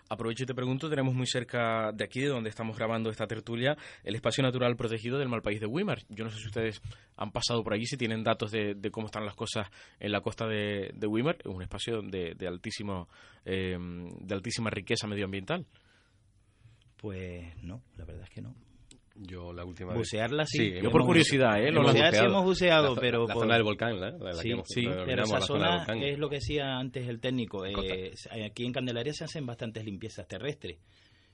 [SPEAKER 1] Aprovecho y te pregunto, tenemos muy cerca de aquí, de donde estamos grabando esta tertulia, el espacio natural protegido del Malpaís de Weimar. Yo no sé si ustedes han pasado por allí, si tienen datos de, cómo están las cosas en la costa de, de Weimar, es un espacio de, altísimo, eh, de altísima riqueza medioambiental.
[SPEAKER 4] Pues no, la verdad es que no.
[SPEAKER 6] Yo la última
[SPEAKER 4] Bucearla sí.
[SPEAKER 1] yo por curiosidad, ¿eh?
[SPEAKER 4] Lo bucear sí hemos buceado, pero...
[SPEAKER 6] La zona del volcán, ¿la?
[SPEAKER 4] sí, sí pero esa zona es lo que decía antes el técnico. Eh, aquí en Candelaria se hacen bastantes limpiezas terrestres.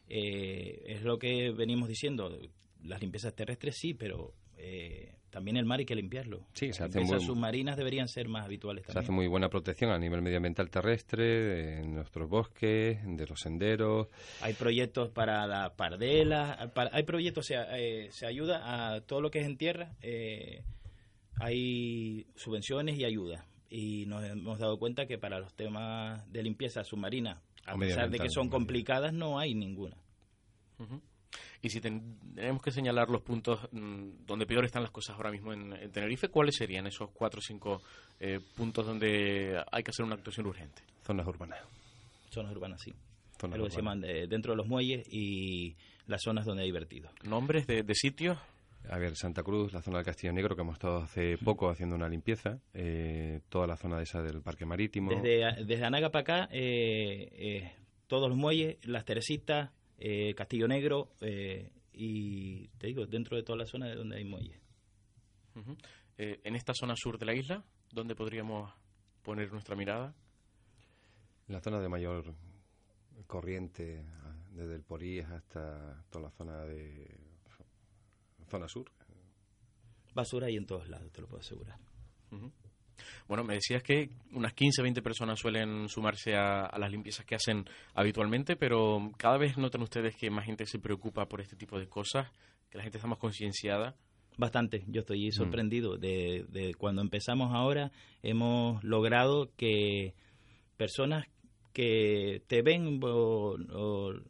[SPEAKER 4] Eh, es lo que venimos diciendo. Las limpiezas terrestres sí, pero eh, también el mar hay que limpiarlo.
[SPEAKER 6] Sí,
[SPEAKER 4] se hacen muy, submarinas deberían ser más habituales también.
[SPEAKER 6] Se hace muy buena protección a nivel medioambiental terrestre, en nuestros bosques, de los senderos.
[SPEAKER 4] Hay proyectos para la pardela, hay proyectos, o sea, eh, se ayuda a todo lo que es en tierra, eh, hay subvenciones y ayuda. Y nos hemos dado cuenta que para los temas de limpieza submarina, a pesar de que son complicadas, no hay ninguna.
[SPEAKER 1] Y si tenemos que señalar los puntos mm, donde peor están las cosas ahora mismo en, Tenerife, ¿cuáles serían esos cuatro o cinco eh, puntos donde hay que hacer una actuación urgente?
[SPEAKER 6] Zonas urbanas.
[SPEAKER 4] Zonas urbanas, sí. Zonas urbanas. dentro de los muelles y las zonas donde hay vertidos.
[SPEAKER 1] ¿Nombres de, sitios?
[SPEAKER 6] A ver, Santa Cruz, la zona del Castillo Negro, que hemos estado hace poco haciendo una limpieza, eh, toda la zona de esa del Parque Marítimo.
[SPEAKER 4] Desde, desde Anaga para acá, eh, todos los muelles, las Teresitas, eh, Castillo Negro eh, y te digo, dentro de toda la zona de donde hay muelles.
[SPEAKER 1] Eh, en esta zona sur de la isla, ¿dónde podríamos poner nuestra mirada?
[SPEAKER 6] La zona de mayor corriente, desde el Poríes hasta toda la zona de zona sur.
[SPEAKER 4] Basura hay en todos lados, te lo puedo asegurar.
[SPEAKER 1] Bueno, me decías que unas 15, 20 personas suelen sumarse a, las limpiezas que hacen habitualmente, pero cada vez notan ustedes que más gente se preocupa por este tipo de cosas, que la gente está más concienciada.
[SPEAKER 4] Bastante, yo estoy mm. sorprendido. De, de cuando empezamos ahora, hemos logrado que personas que te ven o,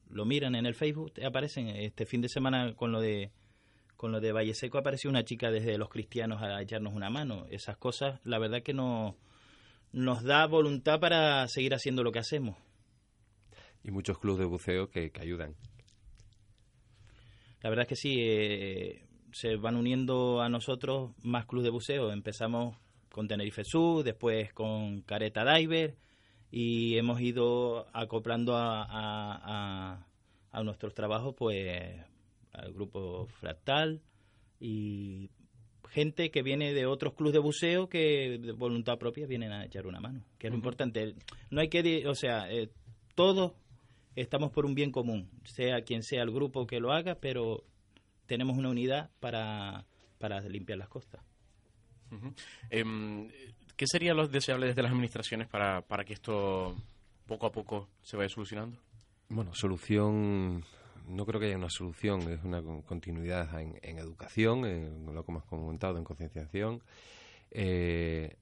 [SPEAKER 4] lo miran en el Facebook, te aparecen. Este fin de semana con lo de con lo de Valle Seco apareció una chica desde los cristianos a echarnos una mano. Esas cosas, la verdad que no nos da voluntad para seguir haciendo lo que hacemos.
[SPEAKER 6] Y muchos clubes de buceo que, ayudan.
[SPEAKER 4] La verdad es que sí, eh, se van uniendo a nosotros más clubes de buceo. Empezamos con Tenerife Sur, después con Careta Diver y hemos ido acoplando a, a, a, nuestros trabajos pues al grupo Fractal y gente que viene de otros clubes de buceo que de voluntad propia vienen a echar una mano, que es lo importante. No hay que, o sea, eh, todos estamos por un bien común, sea quien sea el grupo que lo haga, pero tenemos una unidad para, para limpiar las costas.
[SPEAKER 1] ¿Qué sería lo deseable desde las administraciones para, para que esto poco a poco se vaya solucionando?
[SPEAKER 6] Bueno, solución no creo que haya una solución, es una continuidad en, educación, en lo que hemos comentado, en concienciación, eh,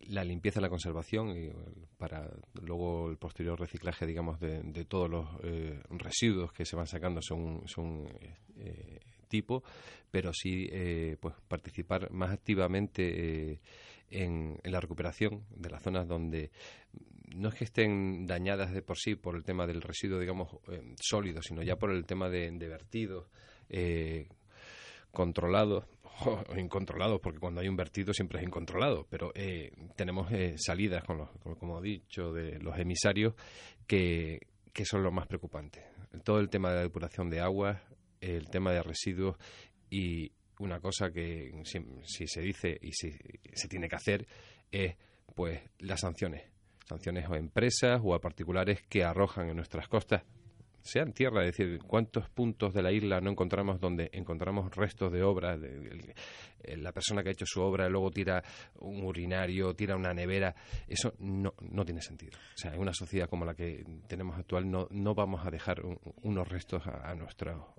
[SPEAKER 6] la limpieza la conservación y para luego el posterior reciclaje, digamos, de, todos los eh, residuos que se van sacando son, son eh, tipo, pero sí pues participar más activamente en, la recuperación de las zonas donde no es que estén dañadas de por sí por el tema del residuo, digamos, eh, sólido, sino ya por el tema de, vertidos eh, controlados o incontrolados, porque cuando hay un vertido siempre es incontrolado, pero eh, tenemos eh, salidas, con los, como he dicho, de los emisarios que, que son lo más preocupante. Todo el tema de la depuración de aguas, el tema de residuos y, una cosa que si, se dice y si se tiene que hacer es pues las sanciones sanciones a empresas o a particulares que arrojan en nuestras costas sea en tierra, es decir, cuántos puntos de la isla no encontramos donde encontramos restos de obra, de, la persona que ha hecho su obra luego tira un urinario, tira una nevera, eso no, no tiene sentido. O sea, en una sociedad como la que tenemos actual no, no vamos a dejar unos restos a, a, nuestro,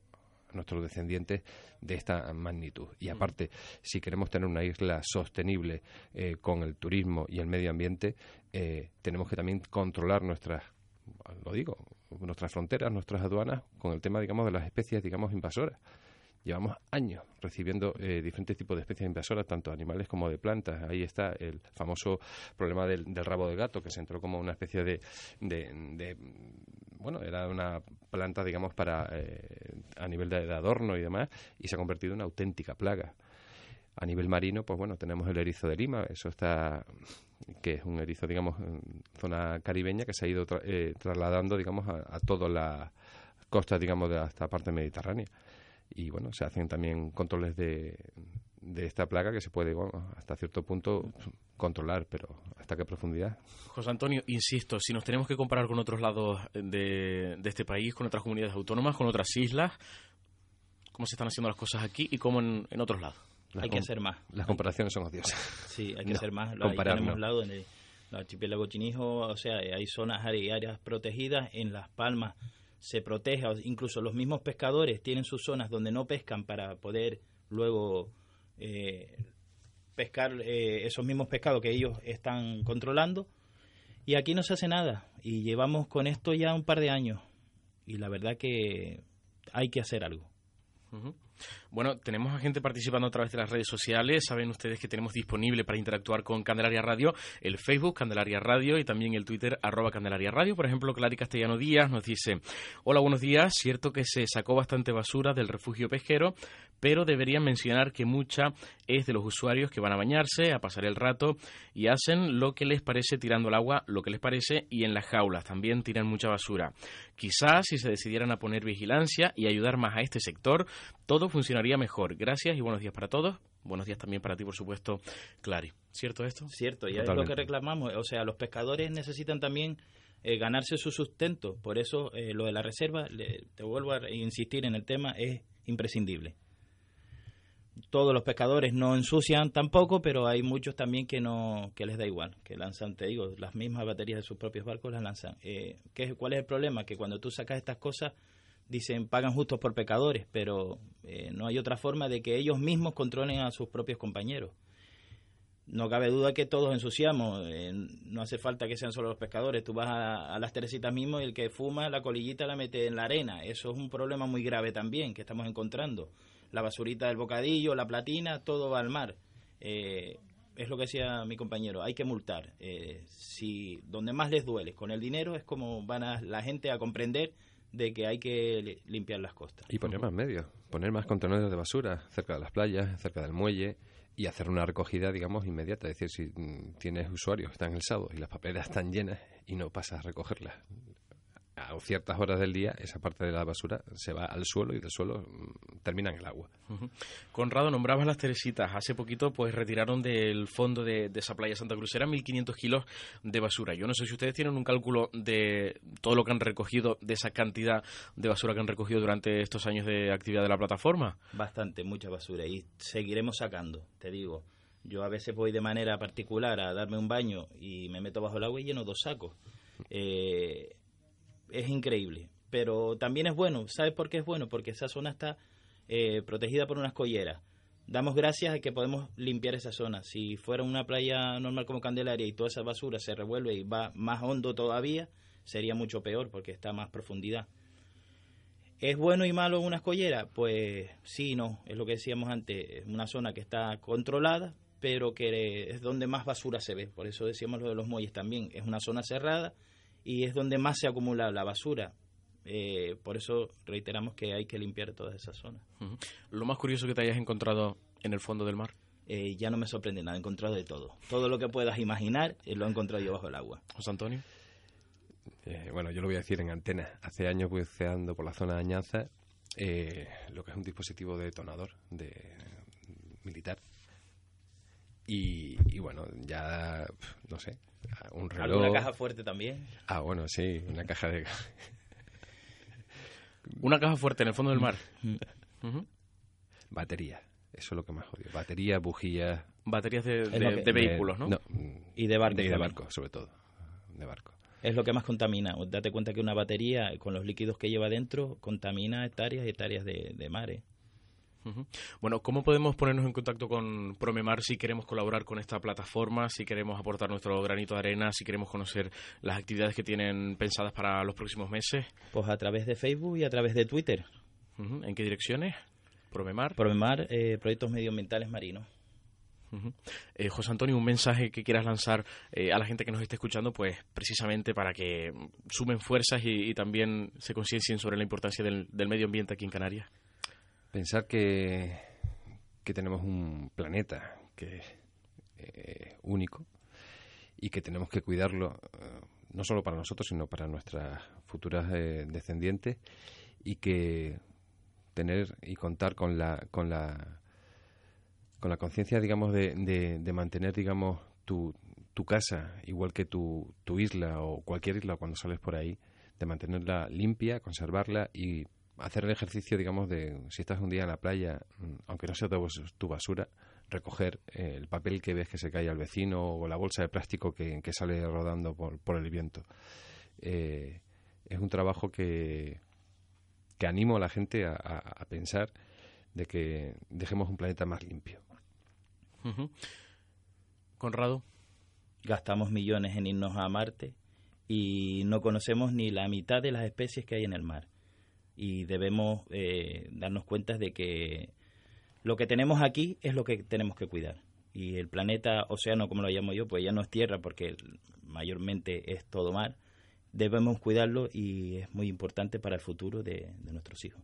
[SPEAKER 6] nuestros descendientes de esta magnitud. Y mm. aparte, si queremos tener una isla sostenible eh, con el turismo y el medio ambiente, eh, tenemos que también controlar nuestras, lo digo, nuestras fronteras, nuestras aduanas, con el tema, digamos, de las especies, digamos, invasoras. Llevamos años recibiendo eh, diferentes tipos de especies invasoras, tanto animales como de plantas. Ahí está el famoso problema del, rabo de gato, que se entró como una especie de, de bueno, era una planta, digamos, para eh, a nivel de, adorno y demás, y se ha convertido en una auténtica plaga. A nivel marino, pues bueno, tenemos el erizo de Lima, eso está, que es un erizo, digamos, en zona caribeña que se ha ido eh, trasladando, digamos, a, a todas las costas, digamos, de esta parte mediterránea. Y bueno, se hacen también controles de, de esta plaga que se puede, bueno, hasta cierto punto controlar, pero ¿hasta qué profundidad?
[SPEAKER 1] José Antonio, insisto, si nos tenemos que comparar con otros lados de, de este país, con otras comunidades autónomas, con otras islas, ¿cómo se están haciendo las cosas aquí y cómo en, otros lados?
[SPEAKER 4] hay que hacer más.
[SPEAKER 6] Las comparaciones son odiosas.
[SPEAKER 4] Sí, hay que hacer más. Lo tenemos lado en el, archipiélago chinijo, o sea, hay zonas y áreas protegidas. En Las Palmas se protege, incluso los mismos pescadores tienen sus zonas donde no pescan para poder luego pescar eh, esos mismos pescados que ellos están controlando. Y aquí no se hace nada. Y llevamos con esto ya un par de años. Y la verdad que hay que hacer algo.
[SPEAKER 1] Bueno, tenemos a gente participando a través de las redes sociales. Saben ustedes que tenemos disponible para interactuar con Candelaria Radio el Facebook Candelaria Radio y también el Twitter arroba Candelaria Radio. Por ejemplo, Clary Castellano Díaz nos dice, hola, buenos días. Cierto que se sacó bastante basura del refugio pesquero, pero deberían mencionar que mucha es de los usuarios que van a bañarse, a pasar el rato y hacen lo que les parece tirando el agua, lo que les parece y en las jaulas también tiran mucha basura. Quizás si se decidieran a poner vigilancia y ayudar más a este sector, todo funcionaría mejor. Gracias y buenos días para todos. Buenos días también para ti, por supuesto, Clary. ¿Cierto esto?
[SPEAKER 4] Cierto, y es lo que reclamamos. O sea, los pescadores necesitan también eh, ganarse su sustento. Por eso eh, lo de la reserva, te vuelvo a insistir en el tema, es imprescindible todos los pescadores no ensucian tampoco, pero hay muchos también que no que les da igual, que lanzan, te digo, las mismas baterías de sus propios barcos las lanzan. Eh, ¿qué, ¿Cuál es el problema? Que cuando tú sacas estas cosas dicen pagan justos por pecadores, pero eh, no hay otra forma de que ellos mismos controlen a sus propios compañeros. No cabe duda que todos ensuciamos, eh, no hace falta que sean solo los pescadores, tú vas a, las Teresitas mismo y el que fuma la colillita la mete en la arena, eso es un problema muy grave también que estamos encontrando. La basurita del bocadillo, la platina, todo va al mar. Eh, es lo que decía mi compañero, hay que multar. si donde más les duele con el dinero es como van a la gente a comprender de que hay que limpiar las costas.
[SPEAKER 6] Y poner más medios, poner más contenedores de basura cerca de las playas, cerca del muelle y hacer una recogida, digamos, inmediata. Es decir, si mm, tienes usuarios que están el sábado y las papeleras están llenas y no pasas a recogerlas a ciertas horas del día esa parte de la basura se va al suelo y del suelo mm, termina en el agua.
[SPEAKER 1] Conrado, nombrabas las Teresitas. Hace poquito pues retiraron del fondo de, esa playa Santa Cruzera 1.500 kilos de basura. Yo no sé si ustedes tienen un cálculo de todo lo que han recogido, de esa cantidad de basura que han recogido durante estos años de actividad de la plataforma.
[SPEAKER 4] Bastante, mucha basura. Y seguiremos sacando, te digo. Yo a veces voy de manera particular a darme un baño y me meto bajo el agua y lleno dos sacos. Eh, es increíble. Pero también es bueno. ¿Sabes por qué es bueno? Porque esa zona está eh, protegida por unas colleras. Damos gracias a que podemos limpiar esa zona. Si fuera una playa normal como Candelaria y toda esa basura se revuelve y va más hondo todavía, sería mucho peor porque está más profundidad. ¿Es bueno y malo una escollera? Pues sí, no, es lo que decíamos antes, es una zona que está controlada, pero que es donde más basura se ve. Por eso decíamos lo de los muelles también. Es una zona cerrada y es donde más se acumula la basura. Eh, por eso reiteramos que hay que limpiar todas esas zonas.
[SPEAKER 1] Lo más curioso que te hayas encontrado en el fondo del mar.
[SPEAKER 4] Eh, ya no me sorprende nada, he encontrado de todo. Todo lo que puedas imaginar eh, lo he encontrado yo bajo el agua.
[SPEAKER 1] José Antonio.
[SPEAKER 6] bueno, yo lo voy a decir en antena. Hace años buceando por la zona de Añanza lo que es un dispositivo de detonador de militar. Y, y bueno, ya no sé, un reloj.
[SPEAKER 4] ¿Alguna caja fuerte también?
[SPEAKER 6] Ah, bueno, sí, una caja de...
[SPEAKER 1] una caja fuerte en el fondo del mar.
[SPEAKER 6] Batería, eso es lo que más jodido. Batería, bujías...
[SPEAKER 1] Baterías de, vehículos, ¿no?
[SPEAKER 4] Y de barco.
[SPEAKER 6] Y de barco, sobre todo. De barco.
[SPEAKER 4] Es lo que más contamina. Date cuenta que una batería, con los líquidos que lleva dentro, contamina hectáreas y hectáreas de, de mares.
[SPEAKER 1] Bueno, ¿cómo podemos ponernos en contacto con Promemar si queremos colaborar con esta plataforma, si queremos aportar nuestro granito de arena, si queremos conocer las actividades que tienen pensadas para los próximos meses?
[SPEAKER 4] Pues a través de Facebook y a través de Twitter.
[SPEAKER 1] ¿En qué direcciones? Promemar.
[SPEAKER 4] Promemar, eh, Proyectos Medioambientales Marinos.
[SPEAKER 1] Eh, José Antonio, un mensaje que quieras lanzar eh, a la gente que nos esté escuchando, pues precisamente para que sumen fuerzas y, también se conciencien sobre la importancia del medio ambiente aquí en Canarias.
[SPEAKER 6] Pensar que, que tenemos un planeta que es eh, único y que tenemos que cuidarlo eh, no solo para nosotros, sino para nuestras futuras eh, descendientes y que tener y contar con la con la con la conciencia digamos de, de, mantener digamos tu, tu casa igual que tu, tu isla o cualquier isla cuando sales por ahí de mantenerla limpia conservarla y hacer el ejercicio, digamos, de si estás un día en la playa, mm, aunque no sea tu basura, recoger eh, el papel que ves que se cae al vecino o la bolsa de plástico que, sale rodando por, por el viento. Eh, es un trabajo que, que animo a la gente a, pensar de que dejemos un planeta más limpio.
[SPEAKER 1] Conrado.
[SPEAKER 4] Gastamos millones en irnos a Marte y no conocemos ni la mitad de las especies que hay en el mar y debemos eh, darnos cuenta de que lo que tenemos aquí es lo que tenemos que cuidar. Y el planeta océano, como lo llamo yo, pues ya no es tierra porque mayormente es todo mar. Debemos cuidarlo y es muy importante para el futuro de nuestros hijos.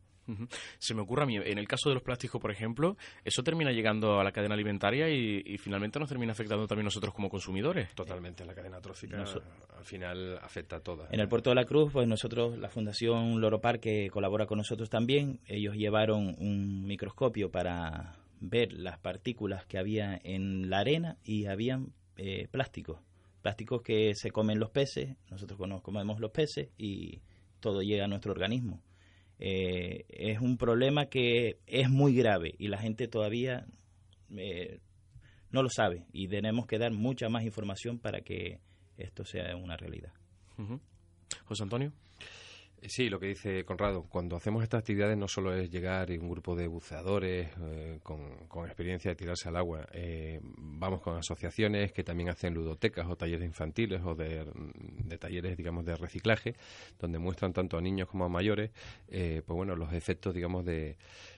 [SPEAKER 1] Se me ocurre a mí, en el caso de los plásticos, por ejemplo, eso termina llegando a la cadena alimentaria y, finalmente nos termina afectando también nosotros como consumidores.
[SPEAKER 6] Totalmente, la cadena trófica al final afecta a todas.
[SPEAKER 4] En el Puerto de la Cruz, pues nosotros, la Fundación Loropar, que colabora con nosotros también, ellos llevaron un microscopio para ver las partículas que había en la arena y habían eh, plásticos, plásticos que se comen los peces, nosotros comemos los peces y todo llega a nuestro organismo. Eh, es un problema que es muy grave y la gente todavía eh, no lo sabe y tenemos que dar mucha más información para que esto sea una realidad.
[SPEAKER 1] José Antonio.
[SPEAKER 6] Sí, lo que dice Conrado, cuando hacemos estas actividades no solo es llegar y un grupo de buceadores eh, con, experiencia de tirarse al agua, eh, vamos con asociaciones que también hacen ludotecas o talleres infantiles o de, talleres, digamos, de reciclaje, donde muestran tanto a niños como a mayores, eh, pues bueno, los efectos, digamos, de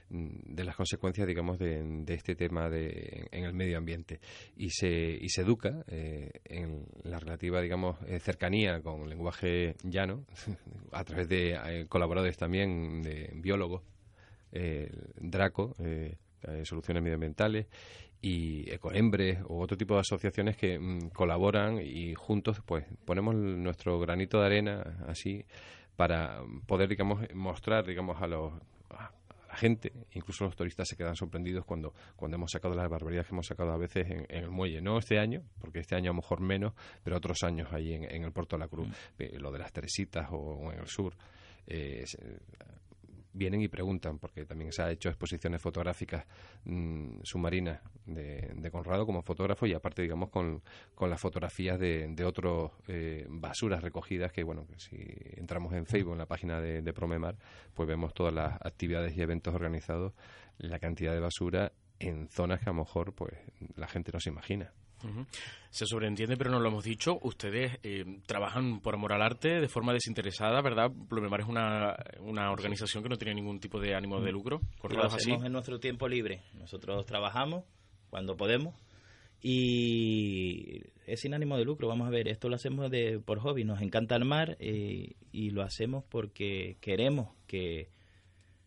[SPEAKER 6] de las consecuencias, digamos, de, este tema de, en el medio ambiente. Y se, y se educa eh, en la relativa, digamos, eh, cercanía con lenguaje llano, a través de eh, colaboradores también de biólogos, Draco, Soluciones Medioambientales, y Ecoembres o otro tipo de asociaciones que mm, colaboran y juntos pues ponemos nuestro granito de arena así para poder digamos mostrar digamos a los gente, incluso los turistas se quedan sorprendidos cuando, cuando hemos sacado las barbaridades que hemos sacado a veces en, el muelle. No este año, porque este año a lo mejor menos, pero otros años ahí en, el Puerto de la Cruz, mm. eh, lo de las Teresitas o, en el sur. Eh, vienen y preguntan, porque también se ha hecho exposiciones fotográficas mm, submarinas de, Conrado como fotógrafo y aparte, digamos, con, con las fotografías de, de otras eh, basuras recogidas que, bueno, si entramos en Facebook, en la página de, de Promemar, pues vemos todas las actividades y eventos organizados, la cantidad de basura en zonas que a lo mejor pues la gente no se imagina.
[SPEAKER 1] Se sobreentiende, pero no lo hemos dicho. Ustedes eh, trabajan por amor al arte de forma desinteresada, ¿verdad? Plumemar es una, una organización que no tiene ningún tipo de ánimo de lucro.
[SPEAKER 4] Lo hacemos en nuestro tiempo libre. Nosotros trabajamos cuando podemos y es sin ánimo de lucro. Vamos a ver, esto lo hacemos de, por hobby. Nos encanta el mar eh, y lo hacemos porque queremos que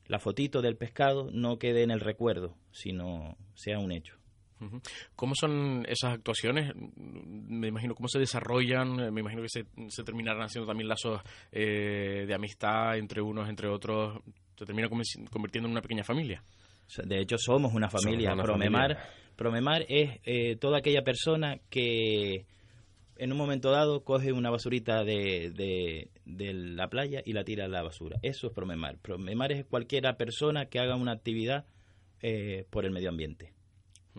[SPEAKER 4] la fotito del pescado no quede en el recuerdo, sino sea un hecho.
[SPEAKER 1] ¿Cómo son esas actuaciones? Me imagino cómo se desarrollan, me imagino que se, se terminarán haciendo también lazos eh, de amistad entre unos, entre otros, se termina convirtiendo en una pequeña familia.
[SPEAKER 4] De hecho, somos una familia. Promemar, Promemar es eh, toda aquella persona que en un momento dado coge una basurita de, de, la playa y la tira a la basura. Eso es Promemar. Promemar es cualquiera persona que haga una actividad eh, por el medio ambiente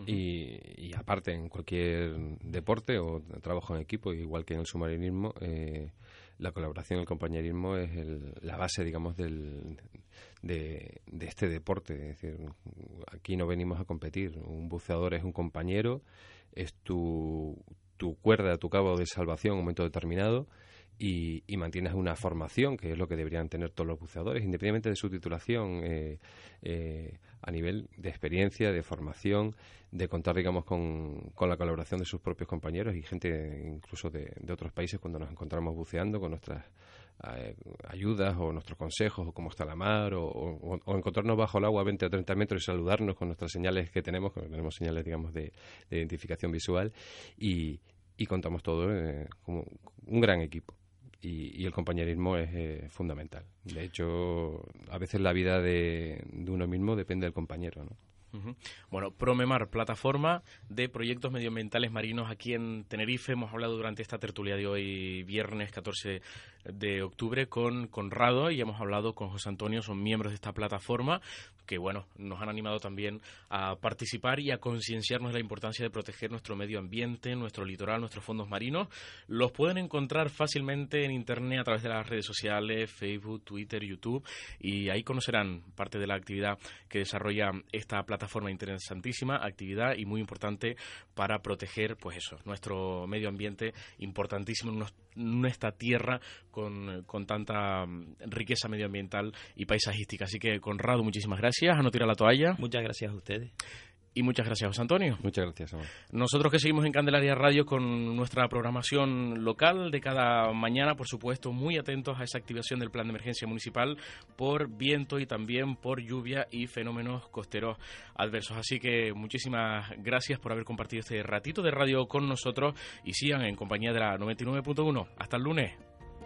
[SPEAKER 6] y, aparte, en cualquier deporte o trabajo en equipo, igual que en el submarinismo, eh, la colaboración, el compañerismo es la base, digamos, del, de, este deporte. Es decir, aquí no venimos a competir. Un buceador es un compañero, es tu, tu cuerda, tu cabo de salvación en un momento determinado y, mantienes una formación, que es lo que deberían tener todos los buceadores, independientemente de su titulación, eh, eh, a nivel de experiencia, de formación, de contar, digamos, con, con, la colaboración de sus propios compañeros y gente incluso de, otros países cuando nos encontramos buceando con nuestras eh, ayudas o nuestros consejos o cómo está la mar o, encontrarnos bajo el agua a 20 o 30 metros y saludarnos con nuestras señales que tenemos, que tenemos señales, digamos, de, identificación visual y, y contamos todo como un gran equipo y, el compañerismo es eh, fundamental. De hecho, a veces la vida de, de uno mismo depende del compañero, ¿no?
[SPEAKER 1] Bueno, Promemar, plataforma de proyectos medioambientales marinos aquí en Tenerife. Hemos hablado durante esta tertulia de hoy, viernes 14 de octubre, con Conrado y hemos hablado con José Antonio, son miembros de esta plataforma que, bueno, nos han animado también a participar y a concienciarnos de la importancia de proteger nuestro medio ambiente, nuestro litoral, nuestros fondos marinos. Los pueden encontrar fácilmente en Internet a través de las redes sociales, Facebook, Twitter, YouTube y ahí conocerán parte de la actividad que desarrolla esta plataforma forma interesantísima, actividad y muy importante para proteger, pues eso, nuestro medio ambiente, importantísimo nuestra tierra con, con tanta mm, riqueza medioambiental y paisajística. Así que, Conrado, muchísimas gracias. A no tirar la toalla.
[SPEAKER 4] Muchas gracias a ustedes.
[SPEAKER 1] Y muchas gracias, José Antonio.
[SPEAKER 6] Muchas gracias, amor.
[SPEAKER 1] Nosotros que seguimos en Candelaria Radio con nuestra programación local de cada mañana, por supuesto, muy atentos a esa activación del plan de emergencia municipal por viento y también por lluvia y fenómenos costeros adversos. Así que muchísimas gracias por haber compartido este ratito de radio con nosotros y sigan en compañía de la 99.1. Hasta el lunes.